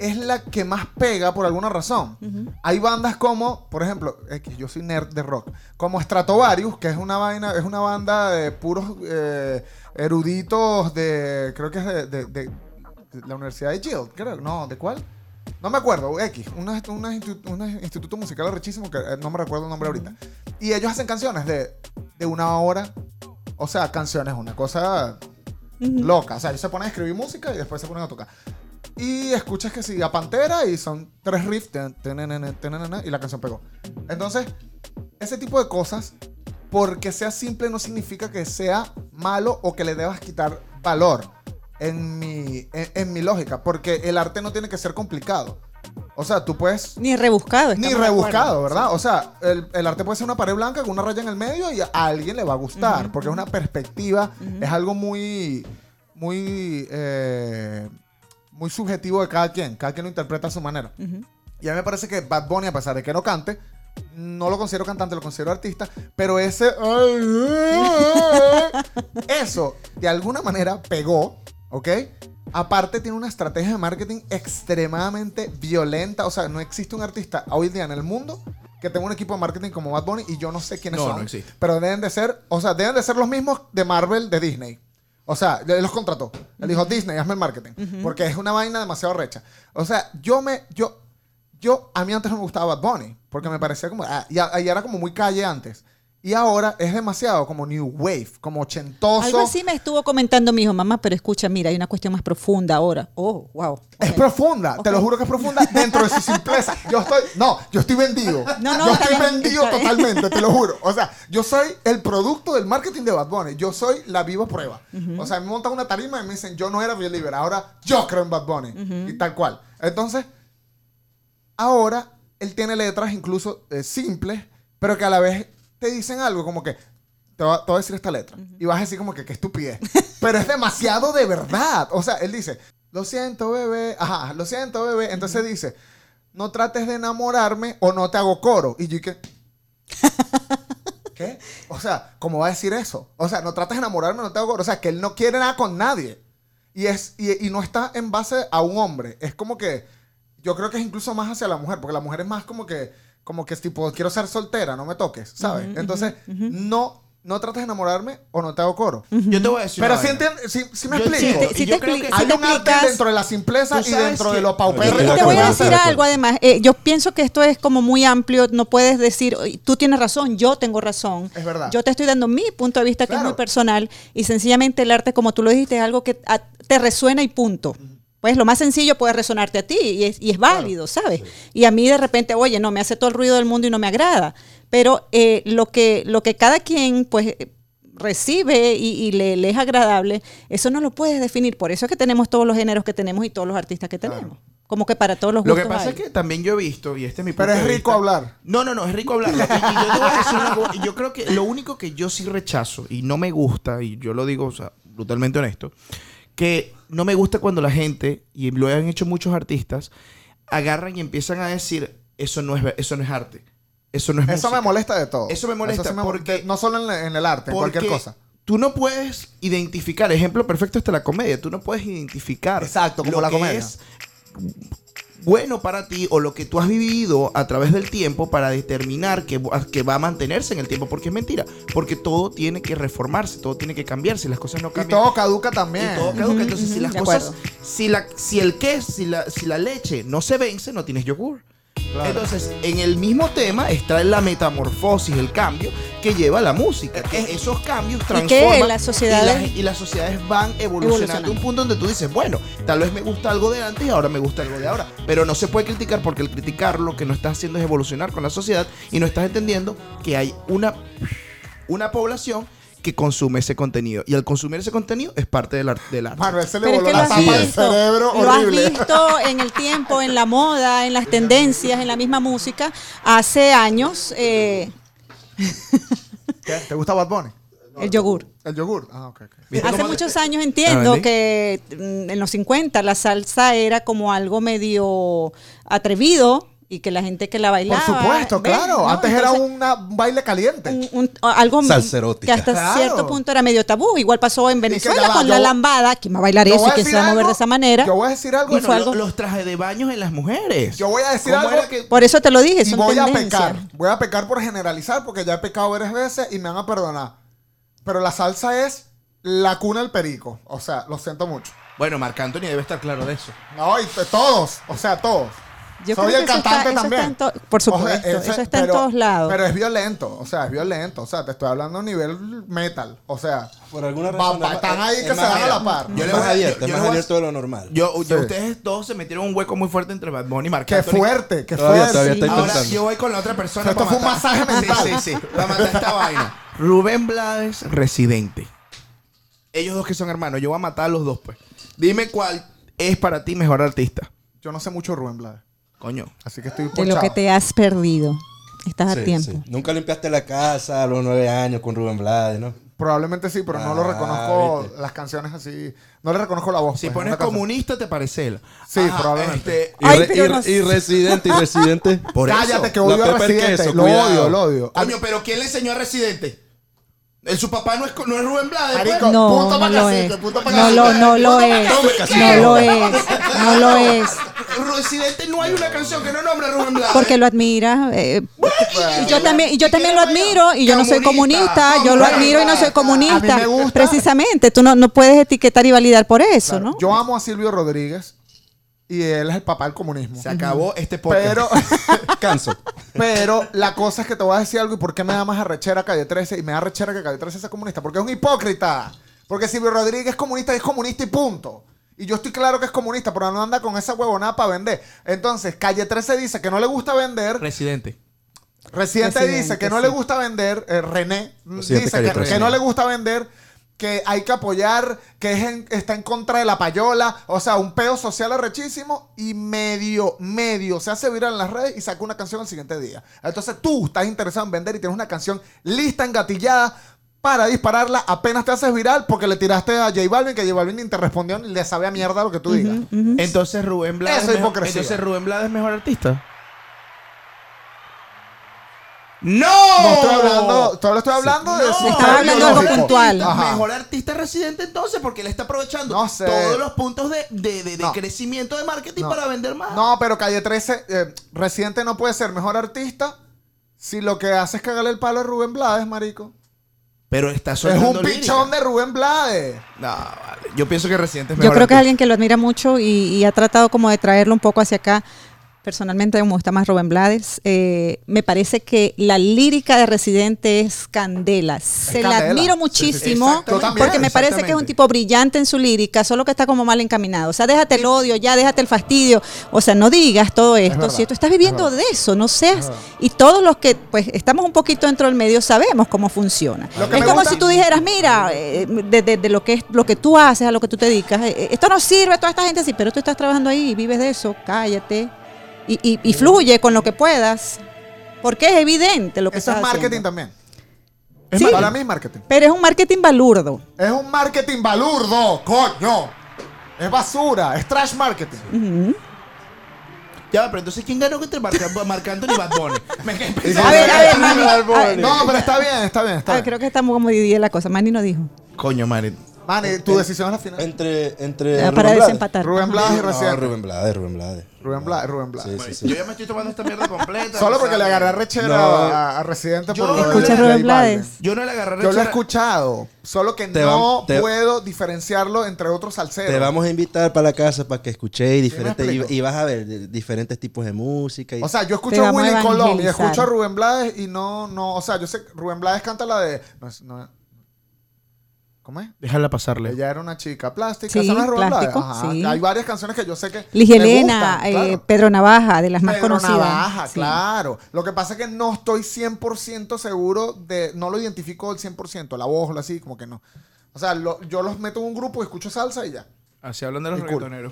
es la que más pega por alguna razón hay bandas como por ejemplo X, yo soy nerd de rock como Stratovarius que es una vaina es una banda de puros eh, eruditos de creo que es de, de- de- de la universidad de Yale creo no de cuál no me acuerdo, X, un instituto musical arrechísimo que eh, no me recuerdo el nombre ahorita. Y ellos hacen canciones de, de una hora. O sea, canciones, una cosa loca. O sea, ellos se ponen a escribir música y después se ponen a tocar. Y escuchas que sí, a Pantera y son tres riffs y la canción pegó. Entonces, ese tipo de cosas porque sea simple no significa que sea malo o que le debas quitar valor en mi, en, en mi lógica, porque el arte no tiene que ser complicado. O sea, tú puedes Ni rebuscado. ni rebuscado. ¿verdad? O sea, el, el arte puede ser una pared blanca con una raya en el medio y a alguien le va a gustar, porque es una perspectiva, es algo muy, muy, eh, muy subjetivo de cada quien. Cada quien lo interpreta a su manera. Y a mí me parece que Bad Bunny, a pesar de que no cante, no lo considero cantante, lo considero artista, pero ese... Eso, de alguna manera, pegó, ¿ok? Aparte tiene una estrategia de marketing extremadamente violenta. O sea, no existe un artista hoy día en el mundo que tenga un equipo de marketing como Bad Bunny y yo no sé quiénes No, son. no existe. Pero deben de ser, o sea, deben de ser los mismos de Marvel, de Disney. O sea, él los contrató. Él dijo, Disney, hazme el marketing. Porque es una vaina demasiado recha. O sea, yo me, yo, yo, a mí antes no me gustaba Bad Bunny. Porque me parecía como, ah, y, a- y era como muy calle antes. Y ahora es demasiado como New Wave, como ochentoso. Algo así me estuvo comentando mi hijo, mamá, pero escucha, mira, hay una cuestión más profunda ahora. Oh, wow. Es profunda, te lo juro que es profunda dentro de su simpleza. Yo estoy, no, yo estoy vendido. No, no, yo estoy bien, vendido totalmente, te lo juro. O sea, yo soy el producto del marketing de Bad Bunny. Yo soy la viva prueba. O sea, me montan una tarima y me dicen, yo no era believer, ahora yo creo en Bad Bunny. Y tal cual. Entonces, ahora él tiene letras incluso eh, simples, pero que a la vez te dicen algo como que te voy, a, decir esta letra y vas a decir como que qué estupidez, pero es demasiado de verdad. O sea, él dice, lo siento bebé, ajá, lo siento bebé, entonces dice, no trates de enamorarme o no te hago coro. Y yo que ¿Qué? O sea, ¿cómo va a decir eso? O sea, no trates de enamorarme, no te hago coro. O sea, que él no quiere nada con nadie. Y, es, y, y no está en base a un hombre. Es como que. Yo creo que es incluso más hacia la mujer. Porque la mujer es más como que. Como que es tipo, quiero ser soltera, no me toques, ¿sabes? Entonces, no, no trates de enamorarme o no te hago coro. Yo te voy a decir. Pero una sí, vaina. entiende, sí, sí me Yo explico. y te yo creo que- Hay un arte explicas- dentro de la simpleza y dentro de lo Y paupérrimo. te voy a decir algo además. Eh, yo pienso que esto es como muy amplio. No puedes decir, "Oye, tú tienes razón, yo tengo razón. Es verdad. Yo te estoy dando mi punto de vista que es muy personal. Y sencillamente el arte, como tú lo dijiste, es algo que a- te resuena y punto. Pues lo más sencillo puede resonarte a ti y es, y es válido, ¿sabes? Y a mí de repente, oye, no, me hace todo el ruido del mundo y no me agrada. Pero eh, lo, que, lo que cada quien, pues recibe y, y le, le es agradable, eso no lo puedes definir. Por eso es que tenemos todos los géneros que tenemos y todos los artistas que tenemos. Como que para todos los Lo que pasa hay. es que también yo he visto, y este es mi Pero es rico vista- hablar. No, no, no, es rico hablar. Yo cosa, yo creo que lo único que yo sí rechazo y no me gusta, y yo lo digo, o sea, brutalmente honesto, que no me gusta cuando la gente, y lo han hecho muchos artistas, agarran y empiezan a decir, eso no es, eso no es arte. Eso no es Eso me música". molesta de todo. Eso me molesta sí porque- No solo en, la- en el arte, en cualquier cosa. Tú no puedes identificar, ejemplo perfecto está la comedia, tú no puedes identificar Exacto, como lo la que comedia. es bueno para ti o lo que tú has vivido a través del tiempo para determinar que, va- que va a mantenerse en el tiempo, porque es mentira, porque todo tiene que reformarse, todo tiene que cambiarse, las cosas no Y cambian. todo caduca también. Y todo caduca. Entonces, si las cosas, acuerdo. si, la, si el queso, si la, si la leche no se vence, no tienes yogur. Claro. Entonces, en el mismo tema está la metamorfosis, el cambio que lleva la música. Que esos cambios transforman. las sociedades- y, las, y las sociedades van evolucionando, Evolucionando. a un punto donde tú dices, bueno, tal vez me gusta algo de antes y ahora me gusta algo de ahora. Pero no se puede criticar porque el criticar lo que no estás haciendo es evolucionar con la sociedad y no estás entendiendo que hay una, una población que consume ese contenido. Y al consumir ese contenido es parte del, ar- del arte. Manuel se le Pero es voló que la tapa del visto, cerebro lo has visto en el tiempo, en la moda, en las tendencias, en la misma música. Hace años, eh, ¿Qué? ¿Te gusta Bad Bunny? el yogur. El yogur. Ah, ok, ok. ¿Viste Hace muchos años entiendo Ah, ¿vale? que mm, en los 50 la salsa era como algo medio atrevido y que la gente que la Por bailaba. supuesto, ¿ves? claro. ¿No? Antes era una- un baile caliente. un- un- algo que hasta Claro. cierto punto era medio tabú. Igual pasó en que Venezuela va, con yo- la lambada. ¿Quién va a bailar eso y quién se va a mover algo- de esa manera? Yo voy a decir algo. Fue Bueno, algo- los trajes de baños en las mujeres. Yo voy a decir ¿Cómo algo que- Por eso te lo dije, y son voy a pecar. Voy a pecar por generalizar porque ya he pecado varias veces y me van a perdonar. Pero la salsa es la cuna del perico. O sea, lo siento mucho. Bueno, Marc Anthony debe estar claro de eso. No, y todos. O sea, todos. Yo Soy creo el que eso está- cantante eso está también. en to- por supuesto, ese- eso está en todos lados. Pero es violento, o sea, es violento. O sea, te estoy hablando a nivel metal. O sea, Por alguna razón. va- es- están ahí es que se dan a la par. Yo le es más voy a- abierto, es más abierto de lo normal. Yo, yo- Sí. ustedes dos se metieron un hueco muy fuerte entre Bad Bunny y Marc Qué fuerte, qué Todavía- fuerte. todavía estoy Ahora yo voy con la otra persona. Esto para fue un matar- masaje mental. Sí, sí, sí. Para matar esta vaina. Rubén Blades, Residente. Ellos dos que son hermanos. Yo voy a matar a los dos, pues. Dime cuál es para ti mejor artista. Yo no sé mucho de Rubén Blades. Coño. Así que estoy De lo que te has perdido. Estás Sí, a tiempo. sí. Nunca limpiaste la casa a los nueve años con Rubén Blades, ¿no? Probablemente sí, pero no lo Ah, reconozco viste. las canciones así. No le reconozco la voz. Si pues, pones comunista, te parece él. Sí, probablemente. este, Y, Ay, re- pero y- no y residente, y residente. por Cállate, eso. que odio a Residente. Queso, lo cuidado. odio, lo odio. Coño, pero ¿quién le enseñó a Residente? El, su papá no es, no es Rubén Blades. pues. Marico, No, punto no lo es. No lo, no lo es. No lo es. No lo es. Residente no hay una canción que no nombre a Rubén Blades. Porque lo admira. eh, y yo también, y yo también lo admiro. Y yo no soy Comunista. Yo lo admiro y no soy A comunista. Precisamente. Tú no, no puedes etiquetar y validar por eso, Claro, ¿no? Yo amo a Silvio Rodríguez y él es el papá del comunismo. Se acabó este podcast. Pero, Canso. pero la cosa es que te voy a decir algo y por qué me da más arrechera Calle 13 y me da arrechera que Calle 13 sea comunista. Porque es un hipócrita. Porque Silvio Rodríguez es comunista y es comunista y punto. Y yo estoy claro que es comunista, pero no anda con esa huevonada para vender. Entonces, Calle 13 dice que no le gusta vender. Residente. Residente Residente, dice que no le gusta vender, eh, René Residente dice Calle que, 13. que no le gusta vender, que hay que apoyar, que es en- está en contra de la payola, o sea, un peo social arrechísimo y medio, medio se hace viral en las redes y saca una canción el siguiente día. Entonces tú estás interesado en vender y tienes una canción lista, engatillada para dispararla, apenas te haces viral porque le tiraste a J Balvin, que J Balvin ni te respondió ni le sabe a mierda lo que tú digas. Entonces Rubén Blades. Eso es mejor- hipocresía. Entonces Rubén Blades es mejor artista. ¡No! No estoy hablando, solo estoy hablando de su Estaba hablando algo ideológico. puntual. Ajá. Mejor artista residente entonces, porque él está aprovechando No sé. todos los puntos de, de- de- de No. crecimiento de marketing No. para vender más. No, pero Calle 13, eh, Residente no puede ser mejor artista si lo que hace es cagarle el palo a Rubén Blades, marico. Pero está Es soltando un lírica. pichón de Rubén Blades. No, vale. Yo pienso que Residente es Yo mejor creo que es alguien que lo admira mucho y, y ha tratado como de traerlo un poco hacia acá. Personalmente me gusta más Rubén Blades. Eh, me parece que la lírica de Residente es candela. Se la candela. admiro muchísimo sí, porque me parece que es un tipo brillante en su lírica, solo que está como mal encaminado. O sea, déjate el odio, ya déjate el fastidio. O sea, no digas todo esto. verdad, Si tú estás viviendo es de eso, no seas. Y todos los que pues estamos un poquito dentro del medio sabemos cómo funciona. Es como gusta- si tú dijeras, mira, eh, de, de- de lo que es lo que tú haces, a lo que tú te dedicas, eh, esto no sirve, toda esta gente sí, pero tú estás trabajando ahí y vives de eso, cállate y, y- y fluye con lo que puedas, porque es evidente lo que Eso es marketing haciendo. también. Es Sí. ma- Para mí es marketing. Pero es un marketing balurdo. Es un marketing balurdo, coño. Es basura, es trash marketing. Ya, pero entonces ¿quién ganó entre Marc, Marc Anthony y Bad Bunny? Me quedé A pensando. ver, a ver, Manny, a ver, No, pero está bien, está bien, está ah, bien. creo que estamos como dividida la cosa. Manny no dijo. Coño, Mari. Manny, tu decisión es la final. Entre, entre Ah, Rubén para Blades. desempatar. Rubén Blades y No, Residente. Rubén Blades, Rubén Blades. Rubén Blades, Rubén Blades. Sí, sí, sí. Yo ya me estoy tomando esta mierda completa. Solo porque le agarré rechera No. a, a Residente Yo por no lo de ¿Escuchas J Rubén. Blades? Yo no le agarré Yo lo he rechera- escuchado, solo que Te no puedo diferenciarlo entre otros salseros. Te vamos a invitar para la casa para que escuchéis diferentes y, y vas a ver diferentes tipos de música. Y, O sea, yo escucho a a Willy Colón y escucho a Rubén Blades y no, no, o sea, yo sé, Rubén Blades canta la de, no no- ¿cómo es? Déjala pasarle. Ella era una chica plástica, Sí, ¿esa no es Rubén plástico? Ajá. sí. Hay varias canciones que yo sé que Ligia Elena, eh, claro. Pedro Navaja, de las más Pedro conocidas. Navaja, Sí. claro. Lo que pasa es que no estoy 100% seguro de, no lo identifico al 100%, la voz, o así, como que no. O sea, lo- yo los meto en un grupo y escucho salsa y ya. Así hablan de los cool.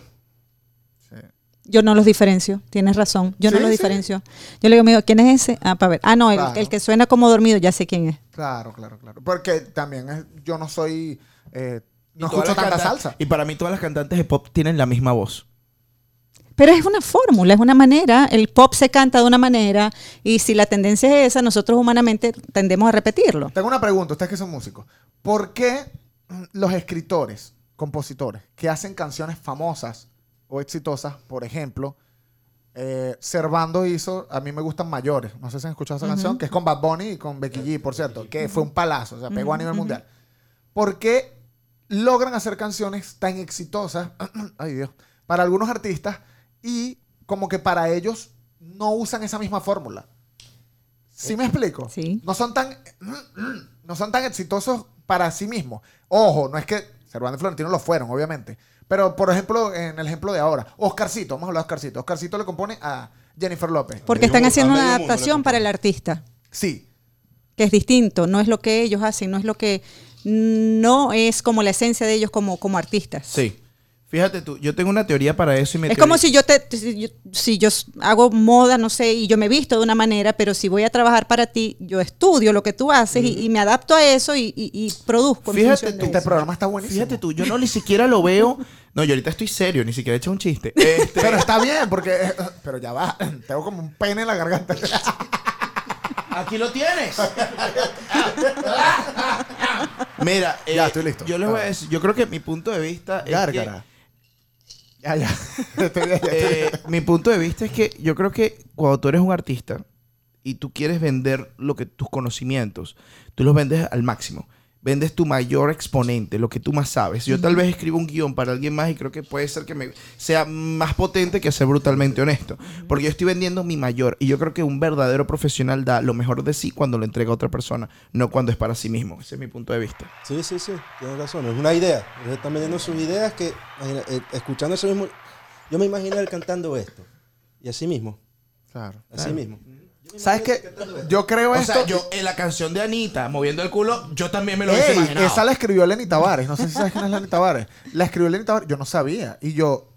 Yo no los diferencio, tienes razón. Yo no Sí, los sí. diferencio. Yo le digo, amigo, ¿quién es ese? Ah, para ver. Ah, no, el, Claro. el que suena como dormido, ya sé quién es. Claro, claro, claro. Porque también es- yo no soy, eh, no escucho tanta cantantes- salsa. Y para mí todas las cantantes de pop tienen la misma voz. Pero es una fórmula, es una manera. El pop se canta de una manera y si la tendencia es esa, nosotros humanamente tendemos a repetirlo. Tengo una pregunta, ustedes que son músicos. ¿Por qué los escritores, compositores, que hacen canciones famosas o exitosas, por ejemplo, eh, Servando hizo, a mí me gustan mayores, no sé si han escuchado esa canción, que es con Bad Bunny y con Becky G, por cierto, que fue un palazo, o sea, pegó a nivel mundial. ¿Por qué logran hacer canciones tan exitosas, ay Dios, para algunos artistas y como que para ellos no usan esa misma fórmula. ¿Sí me explico? Sí. No son tan, no son tan exitosos para sí mismos. Ojo, no es que Cervantes y Florentino lo fueron, obviamente. Pero, por ejemplo, en el ejemplo de ahora, Oscarcito, vamos a hablar de Oscarcito. Oscarcito le compone a Jennifer López. Porque están haciendo una adaptación para el artista, Sí, que es distinto, no es lo que ellos hacen, no es lo que no es como la esencia de ellos como, como artistas. Sí. Fíjate tú, yo tengo una teoría para eso y me Es como si yo te si yo, si yo s- hago moda, no sé, y yo me visto de una manera, pero si voy a trabajar para ti, yo estudio lo que tú haces y, y me adapto a eso y, y- y produzco. Fíjate tú, este programa está buenísimo. Fíjate tú, yo no ni siquiera lo veo. No, yo ahorita estoy serio, ni siquiera he hecho un chiste. Este, Pero está bien, porque... eh, Pero ya va, tengo como un pene en la garganta. Aquí lo tienes. Mira, eh, Ya, estoy listo. Yo les voy a decir, yo creo que mi punto de vista es Gárgara. Ya, ya. Estoy eh, mi punto de vista es que yo creo que cuando tú eres un artista y tú quieres vender lo que tus conocimientos, tú los vendes al máximo. Vendes tu mayor exponente, lo que tú más sabes. Yo tal vez escribo un guion para alguien más y creo que puede ser que me sea más potente que ser brutalmente honesto. Porque yo estoy vendiendo mi mayor. Y yo creo que un verdadero profesional da lo mejor de sí cuando lo entrega a otra persona, no cuando es para sí mismo. Ese es mi punto de vista. Sí, sí, sí, tienes razón. Es una idea. Ellos están vendiendo sus ideas que, eh, escuchando eso mismo, yo me imagino él cantando esto. Y así mismo, Claro. así mismo. ¿Sabes qué? Yo creo O esto... sea, yo en la canción de Anita, moviendo el culo, yo también me lo hubiese imaginado. esa la escribió Lenny Tavares. No sé si sabes quién es Lenny Tavares. La escribió Lenny Tavares. Yo no sabía. Y yo...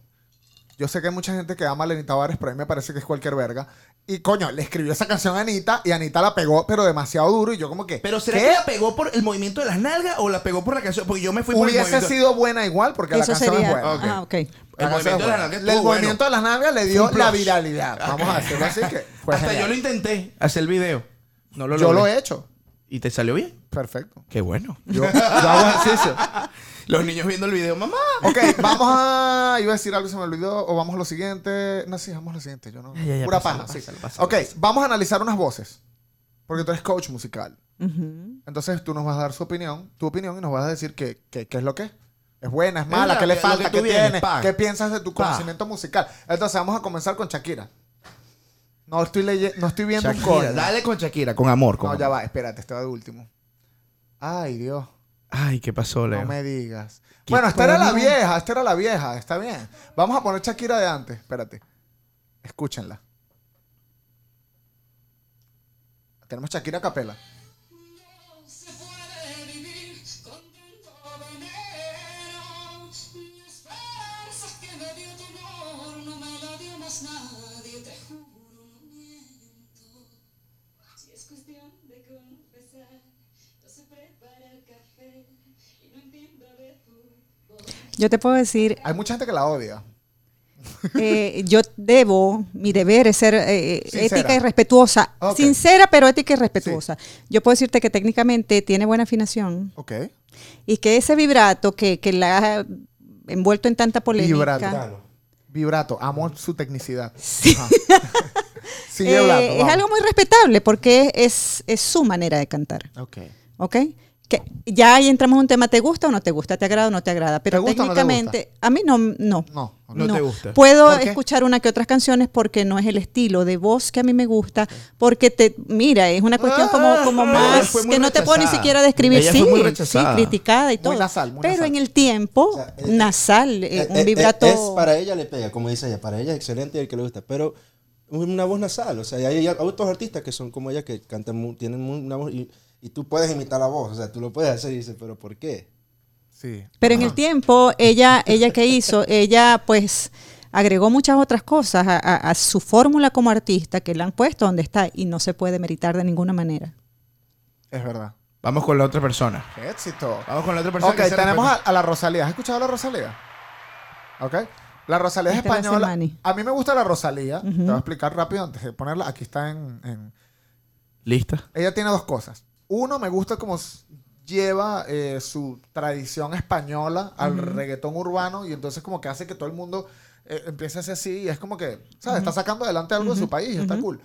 Yo sé que hay mucha gente que ama a Lenny Tavares, pero a mí me parece que es cualquier verga. Y coño, le escribió esa canción a Anita y Anita la pegó, pero demasiado duro. Y yo como que... Pero ¿será ¿qué? que la pegó por el movimiento de las nalgas o la pegó por la canción? Porque yo me fui por el Hubiese sido buena igual porque la canción sería. es buena. Ah, ok. El movimiento de las nalgas El estuvo movimiento de las nalgas le dio la viralidad. Vamos a decirlo así que fue Hasta genial. yo lo intenté, hacer el video. No lo Yo logré. lo he hecho. ¿Y te salió bien? Perfecto. Qué bueno. Yo, yo hago ejercicio. Los niños viendo el video, mamá. Ok, vamos a. Iba a decir algo y se me olvidó. O vamos a lo siguiente. No, sí, vamos a lo siguiente. Yo no. Ya, ya, Pura paja, sí. pásalo, pásalo, ok, vamos a analizar unas voces. Porque tú eres coach musical. Entonces tú nos vas a dar su opinión, tu opinión, y nos vas a decir qué, qué, qué es lo que es. ¿Es buena, es mala? la- ¿Qué le lo falta? que tú ¿Qué vienes, tiene? pa. ¿Qué piensas de tu Pa. conocimiento musical? Entonces vamos a comenzar con Shakira. No estoy, leye- no estoy viendo un Shakira, coño. dale con Shakira, con amor. Con No, ya amor. va, espérate, va de último. Ay, Dios. Ay, ¿qué pasó, Leo? No me digas. ¿Qué Bueno, esta era la vieja, esta era la vieja, está bien. Vamos a poner Shakira de antes, espérate. Escúchenla. Tenemos Shakira capela. Yo te puedo decir, Hay mucha gente que la odia. eh, yo debo, mi deber es ser eh, Sincera. ética y respetuosa. Sincera, pero ética y respetuosa. Yo puedo decirte que técnicamente tiene buena afinación Ok. y que ese vibrato que, que la ha envuelto en tanta polémica. Vibrato. Vibrato, amo su tecnicidad. Sí. Sigue Eh, hablando. es algo muy respetable porque es, es su manera de cantar. Ok. ¿Ok? Que ya ahí entramos en un tema, ¿te gusta o no te gusta? ¿Te agrada o no te agrada? Pero ¿Te gusta o no te técnicamente, a mí no, no. No. No te gusta. Puedo escuchar una que otras canciones porque no es el estilo de voz que a mí me gusta, porque te, mira, es una cuestión como, como Ah, más fue muy que no te puedo ni siquiera describir. Ella sí, fue muy sí, rechazada. criticada y Muy todo. nasal, muy Pero nasal. en el tiempo, O sea, eh, nasal, eh, Eh, un eh, vibrato. Es para ella le pega, como dice ella. Para ella es excelente y el que le gusta. Pero una voz nasal. O sea, hay, hay otros artistas que son como ella que cantan, tienen una voz y, y tú puedes imitar la voz. O sea, tú lo puedes hacer y dices, pero ¿por qué? Sí. Pero en el tiempo, ella, ella que hizo, ella pues agregó muchas otras cosas a, a- a su fórmula como artista que la han puesto donde está y no se puede meritar de ninguna manera. Es verdad. Vamos con la otra persona. ¡Qué éxito! Vamos con la otra persona. Ok, que tenemos a, la Rosalía. ¿Has escuchado a la Rosalía? Ok. La Rosalía es española. A mí me gusta la Rosalía. Te voy a explicar rápido antes de ponerla. Aquí está en- en, ¿Lista? Ella tiene dos cosas. Uno, me gusta cómo s- lleva eh, su tradición española al reggaetón urbano y entonces como que hace que todo el mundo eh, empiece a ser así y es como que, ¿sabes? Está sacando adelante algo de su país, está cool.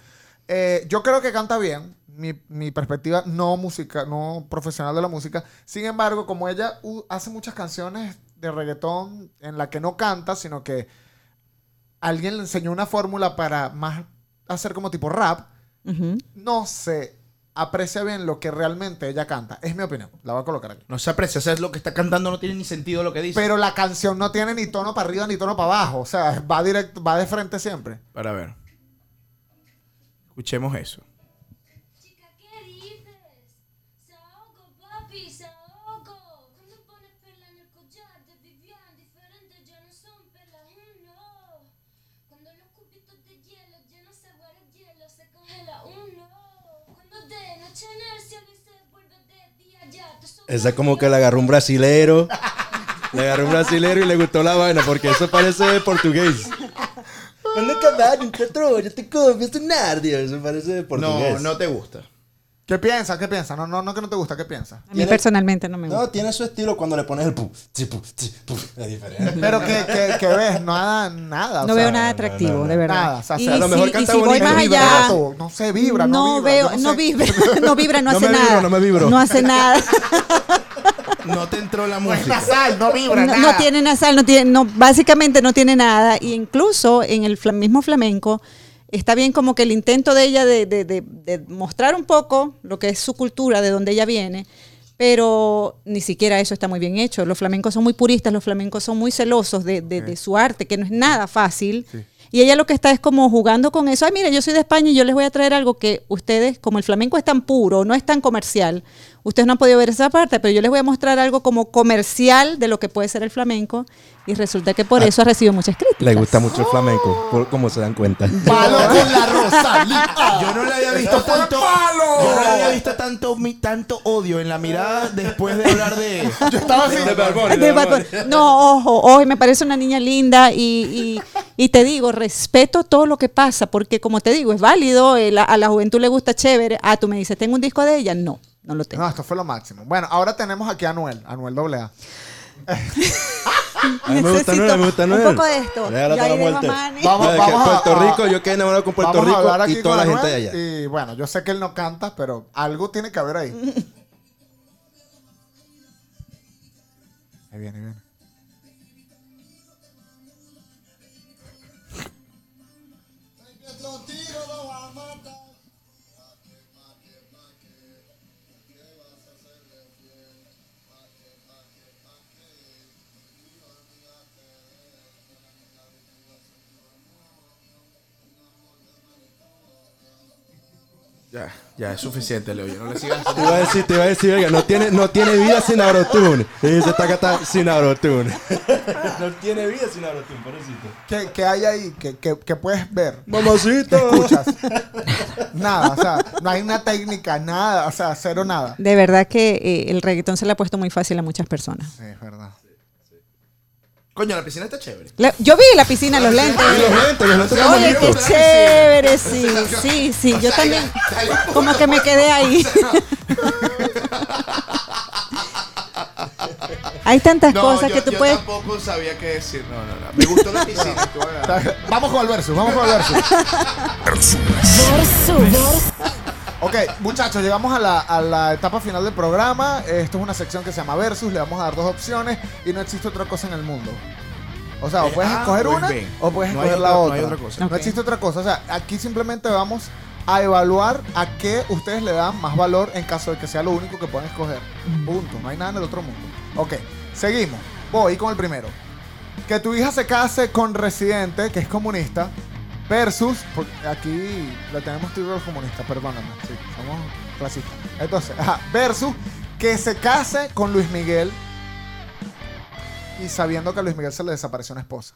Eh, yo creo que canta bien, mi, mi perspectiva no música, no profesional de la música. Sin embargo, como ella hace muchas canciones de reggaetón en la que no canta, sino que alguien le enseñó una fórmula para más hacer como tipo rap, no se aprecia bien lo que realmente ella canta. Es mi opinión. La voy a colocar aquí. No se aprecia, o sea, es lo que está cantando no tiene ni sentido lo que dice. Pero la canción no tiene ni tono para arriba ni tono para abajo. O sea, va directo, va de frente siempre. Para ver. Escuchemos eso. Esa es como que le agarró un brasilero. Le agarró un brasilero y le gustó la vaina, porque eso parece portugués. Cuando caballo, un cuatro, yo te copio, es un nardio. Eso parece de portugués. No, no te gusta. ¿Qué piensas? ¿Qué piensas? No, no, no que no te gusta. ¿Qué piensas? A mí Tiene- personalmente no me gusta. No, tiene su estilo cuando le pones el pu, chi, pu, chi, pu. Es diferente. Pero que, que, que ves, nada, nada. o no sea, veo nada atractivo, de verdad. Nada, o sea, y a lo mejor si, y canta si voy bonito, más vibra, allá, no, no se vibra, no, vibra, veo, no sé. vibra, no vibra, no No hace me nada. vibro, no me vibro. No hace nada. No te entró la No es música. nasal, no vibra, no, nada. no tiene nasal, no tiene, no, básicamente no tiene nada. Y incluso en el mismo flamenco está bien como que el intento de ella de, de- de- de mostrar un poco lo que es su cultura, de donde ella viene, pero ni siquiera eso está muy bien hecho. Los flamencos son muy puristas, los flamencos son muy celosos de, de- de su arte, que no es nada fácil. Y ella lo que está es como jugando con eso. Ay, mire, yo soy de España y yo les voy a traer algo que ustedes, como el flamenco es tan puro, no es tan comercial, ustedes no han podido ver esa parte, pero yo les voy a mostrar algo como comercial de lo que puede ser el flamenco. Y resulta que por eso ha recibido muchas críticas. Le gusta mucho el flamenco, por- como se dan cuenta. Palo con la Rosalía. Yo no le había visto ¡Eso fue tanto. palo! Yo no le había visto tanto, mi- tanto odio en la mirada después de hablar de. Yo estaba así. De. No, ojo, ojo, y me parece una niña linda y, y- y te digo, respeto todo lo que pasa, porque como te digo, es válido, eh, la- a la juventud le gusta chévere. Ah, tú me dices, ¿tengo un disco de ella? No, no lo tengo. No, esto fue lo máximo. Bueno, ahora tenemos aquí a Anuel, Anuel AA. A mí me gusta Necesito Noel, me gusta un Noel. poco de esto. Muerte. Vamos- que vamos a- Puerto Rico, yo quedé enamorado con Puerto Vamos Rico y toda la gente de Anuel, allá. Y bueno, yo sé que él no canta, pero algo tiene que haber ahí. Ahí viene, ahí viene. Ya, ya es suficiente, Leo. Yo no le sigas. Te iba a decir, te iba a decir, oiga, no tiene, no tiene vida sin Abrotune. Y dice, está acá sin Abrotune. no tiene vida sin Abrotune, pobrecito. ¿Qué, qué hay ahí? ¿Qué, qué- qué puedes ver? Mamacita. ¿Escuchas? nada, o sea, no hay una técnica, nada, o sea, cero nada. De verdad que eh, el reggaetón se le ha puesto muy fácil a muchas personas. Sí, es verdad. Coño, la piscina está chévere. Yo vi la piscina, los lentes. Y los lentes, los lentes están Oye, qué chévere, sí, sí, sí. Yo también, como que me quedé ahí. Hay tantas cosas yo, que tú yo puedes. tampoco sabía qué decir. No, no, no. Me gustó la piscina. Vamos con el versus, vamos con el versus. Versus. Ok, muchachos, llegamos a la, a la etapa final del programa. Esto es una sección que se llama Versus. Le vamos a dar dos opciones y no existe otra cosa en el mundo. O sea, o Eh, puedes ah, escoger pues una bien. o puedes No escoger otra- la no otra. hay otra cosa. No existe otra cosa. O sea, aquí simplemente vamos a evaluar a qué ustedes le dan más valor en caso de que sea lo único que puedan escoger. Punto. No hay nada en el otro mundo. Ok, seguimos. Voy con el primero. Que tu hija se case con Residente, que es comunista, versus. porque aquí le tenemos títulos comunistas, perdóname. Sí, somos clasistas. Entonces, ajá, versus que se case con Luis Miguel y sabiendo que a Luis Miguel se le desapareció una esposa.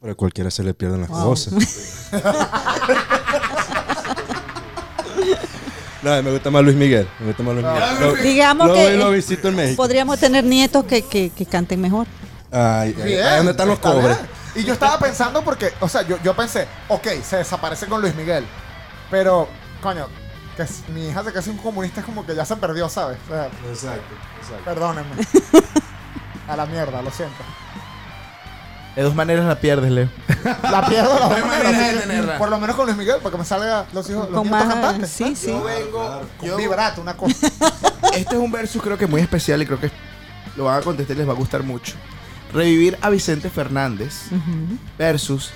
Pero a cualquiera se le pierden las cosas. no, me gusta más Luis Miguel. Me gusta más Luis Miguel. Lo- Digamos lo, que lo visito en México. podríamos tener nietos que, que, que canten mejor. Ay, ay, Bien, ahí ¿Dónde están los cobres? bien. Y yo estaba pensando porque, o sea, yo, yo pensé, ok, se desaparece con Luis Miguel. Pero, coño, que mi hija se case un comunista es como que ya se perdió, ¿sabes? O sea, Exacto, exacto. perdónenme. A la mierda, lo siento. De dos maneras la pierdes, Leo. La pierdo la No hay manera, manera de así que, tenerla. Por lo menos con Luis Miguel, para que me salga los hijos, los Con nietos más- cantantes. sí, sí. Yo vengo. Con Yo, vibrato, una cosa. este es un versus creo que muy especial y creo que lo van a contestar y les va a gustar mucho. Revivir a Vicente Fernández versus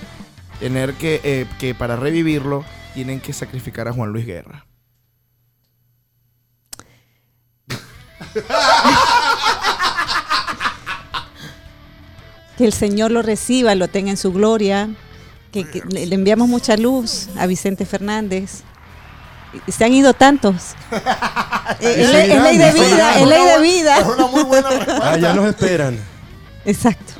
tener que, eh, que para revivirlo tienen que sacrificar a Juan Luis Guerra. Que el Señor lo reciba, lo tenga en su gloria. Que, que le enviamos mucha luz a Vicente Fernández. Se han ido tantos. Eh, es, ley- de vida, es ley de Es vida. una muy buena respuesta. Ah, ya nos esperan. Exacto.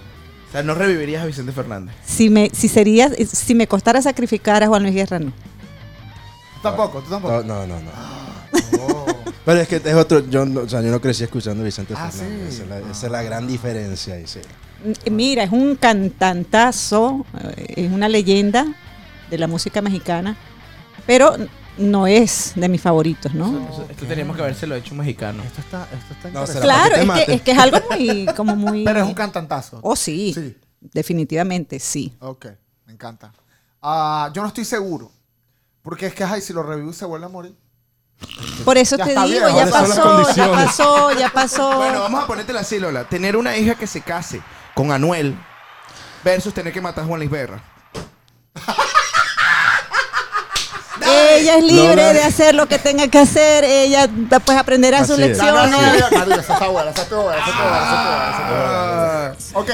O sea, no revivirías a Vicente Fernández. Si me, si sería, si me costara sacrificar a Juan Luis Guerra, no. Tú tampoco, tú tampoco. No, no, no. no. Pero es que es otro. Yo no, o sea, yo no crecí escuchando a Vicente Ah, Fernández. sí. Esa, es la, esa es la gran diferencia. ahí, sí. M- Mira, es un cantantazo, eh, es una leyenda de la música mexicana, pero no es de mis favoritos, ¿no? Esto teníamos que habérselo hecho un mexicano. Esto está, esto está No, Claro, es que, es que es algo muy, como muy... Pero es un cantantazo. Oh, sí, Sí. definitivamente sí. Ok, me encanta. Ah, yo no estoy seguro. Porque es que, ay, si lo revivo se vuelve a morir. Por eso Ya te digo, bien, ya pasó, ya pasó, ya pasó. Bueno, vamos a ponértela así, Lola. Tener una hija que se case con Anuel versus tener que matar a Juan Luis Guerra. Ella es libre de hacer lo que tenga que hacer, ella pues aprenderá sus Así es. No, no, no, lecciones. buena. Ok,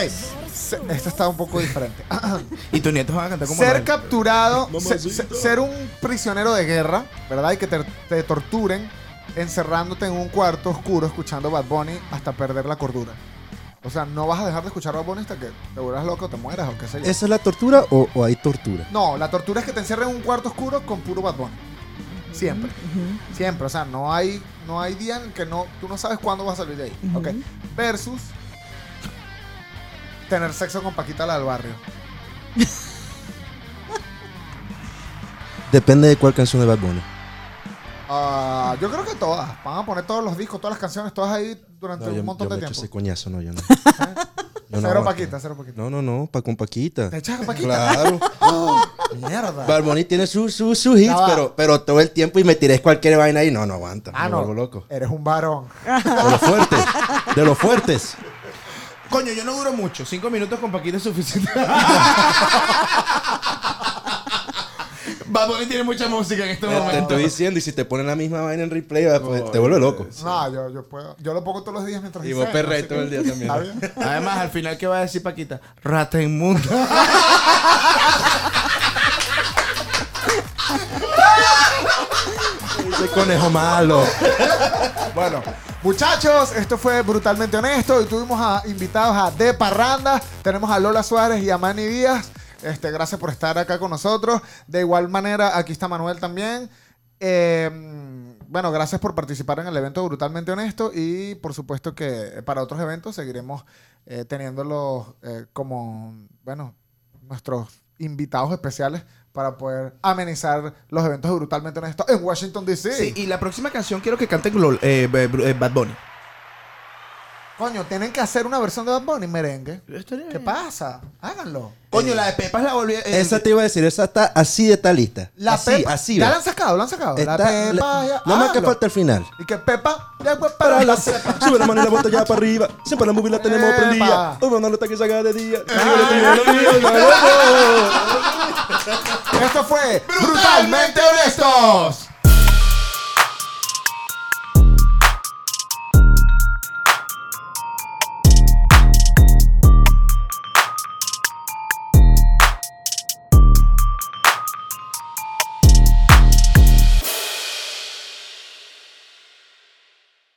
esto está un poco diferente. Y tus nietos van a cantar como ser capturado, se- se- ser un prisionero de guerra, ¿verdad? Y que te, te torturen encerrándote en un cuarto oscuro escuchando Bad Bunny hasta perder la cordura. O sea, no vas a dejar de escuchar Bad Bunny hasta que te vuelvas loco o te mueras o qué sé yo. ¿Esa es la tortura o, o hay tortura? No, la tortura es que te encierren en un cuarto oscuro con puro Bad Bunny. Siempre. Siempre. O sea, no hay, no hay día en que no, tú no sabes cuándo vas a salir de ahí. Ujú. Ok. Versus tener sexo con Paquita la del barrio. Depende de cuál canción de Bad Bunny. Ah, yo creo que todas. Van a poner todos los discos, todas las canciones, todas ahí durante No, yo, un montón yo de me echo tiempo. ese coñazo, no, yo no. Cero no aguanto. Paquita, cero Paquita. No, no, no, pa, con Paquita. ¿Te echas con Paquita? Claro. Mierda. Bad Bunny tiene sus su, sus hits, pero, pero todo el tiempo y me tiré cualquier vaina y no, no aguanta. Ah, me no. vuelvo loco. Eres un varón. De los fuertes. De los fuertes. Coño, yo no duro mucho. Cinco minutos con Paquita es suficiente. Bad Bunny tiene mucha música en este Te, te momento. estoy diciendo, y si te ponen la misma vaina en replay, pues, te vuelve loco. No, yo, yo puedo. Yo lo pongo todos los días mientras Y vos así todo el día también. Además, al final, ¿qué va a decir Paquita? Rata inmunda. Ese conejo malo. Bueno, muchachos, esto fue brutalmente honesto. Y tuvimos a invitados a De Parranda. Tenemos a Lola Suárez y a Manny Díaz. Este, gracias por estar acá con nosotros. De igual manera, aquí está Manuel también. Eh, bueno, gracias por participar en el evento Brutalmente Honesto. Y por supuesto que para otros eventos seguiremos eh, teniéndolos eh, como, bueno, nuestros invitados especiales para poder amenizar los eventos Brutalmente Honesto en Washington, D.C. Sí, y la próxima canción quiero que cante eh, Bad Bunny. Coño, tienen que hacer una versión de Bad Bunny merengue. ¿Qué pasa? Háganlo. Coño, la de Pepas la volví a... eh, Esa te iba a decir, esa está así de tal lista. La así, Pepa. así. ya ve. la han sacado, la han sacado. Está- la Pepa. la- ya- no más que falta el final. Y que Pepa. Ya fue Para para la Pepa. sube la mano y la bota ya para arriba. Siempre la móvil la tenemos Epa. prendida. Vamos a darle hasta que haga de día. Esto fue Brutalmente Honestos.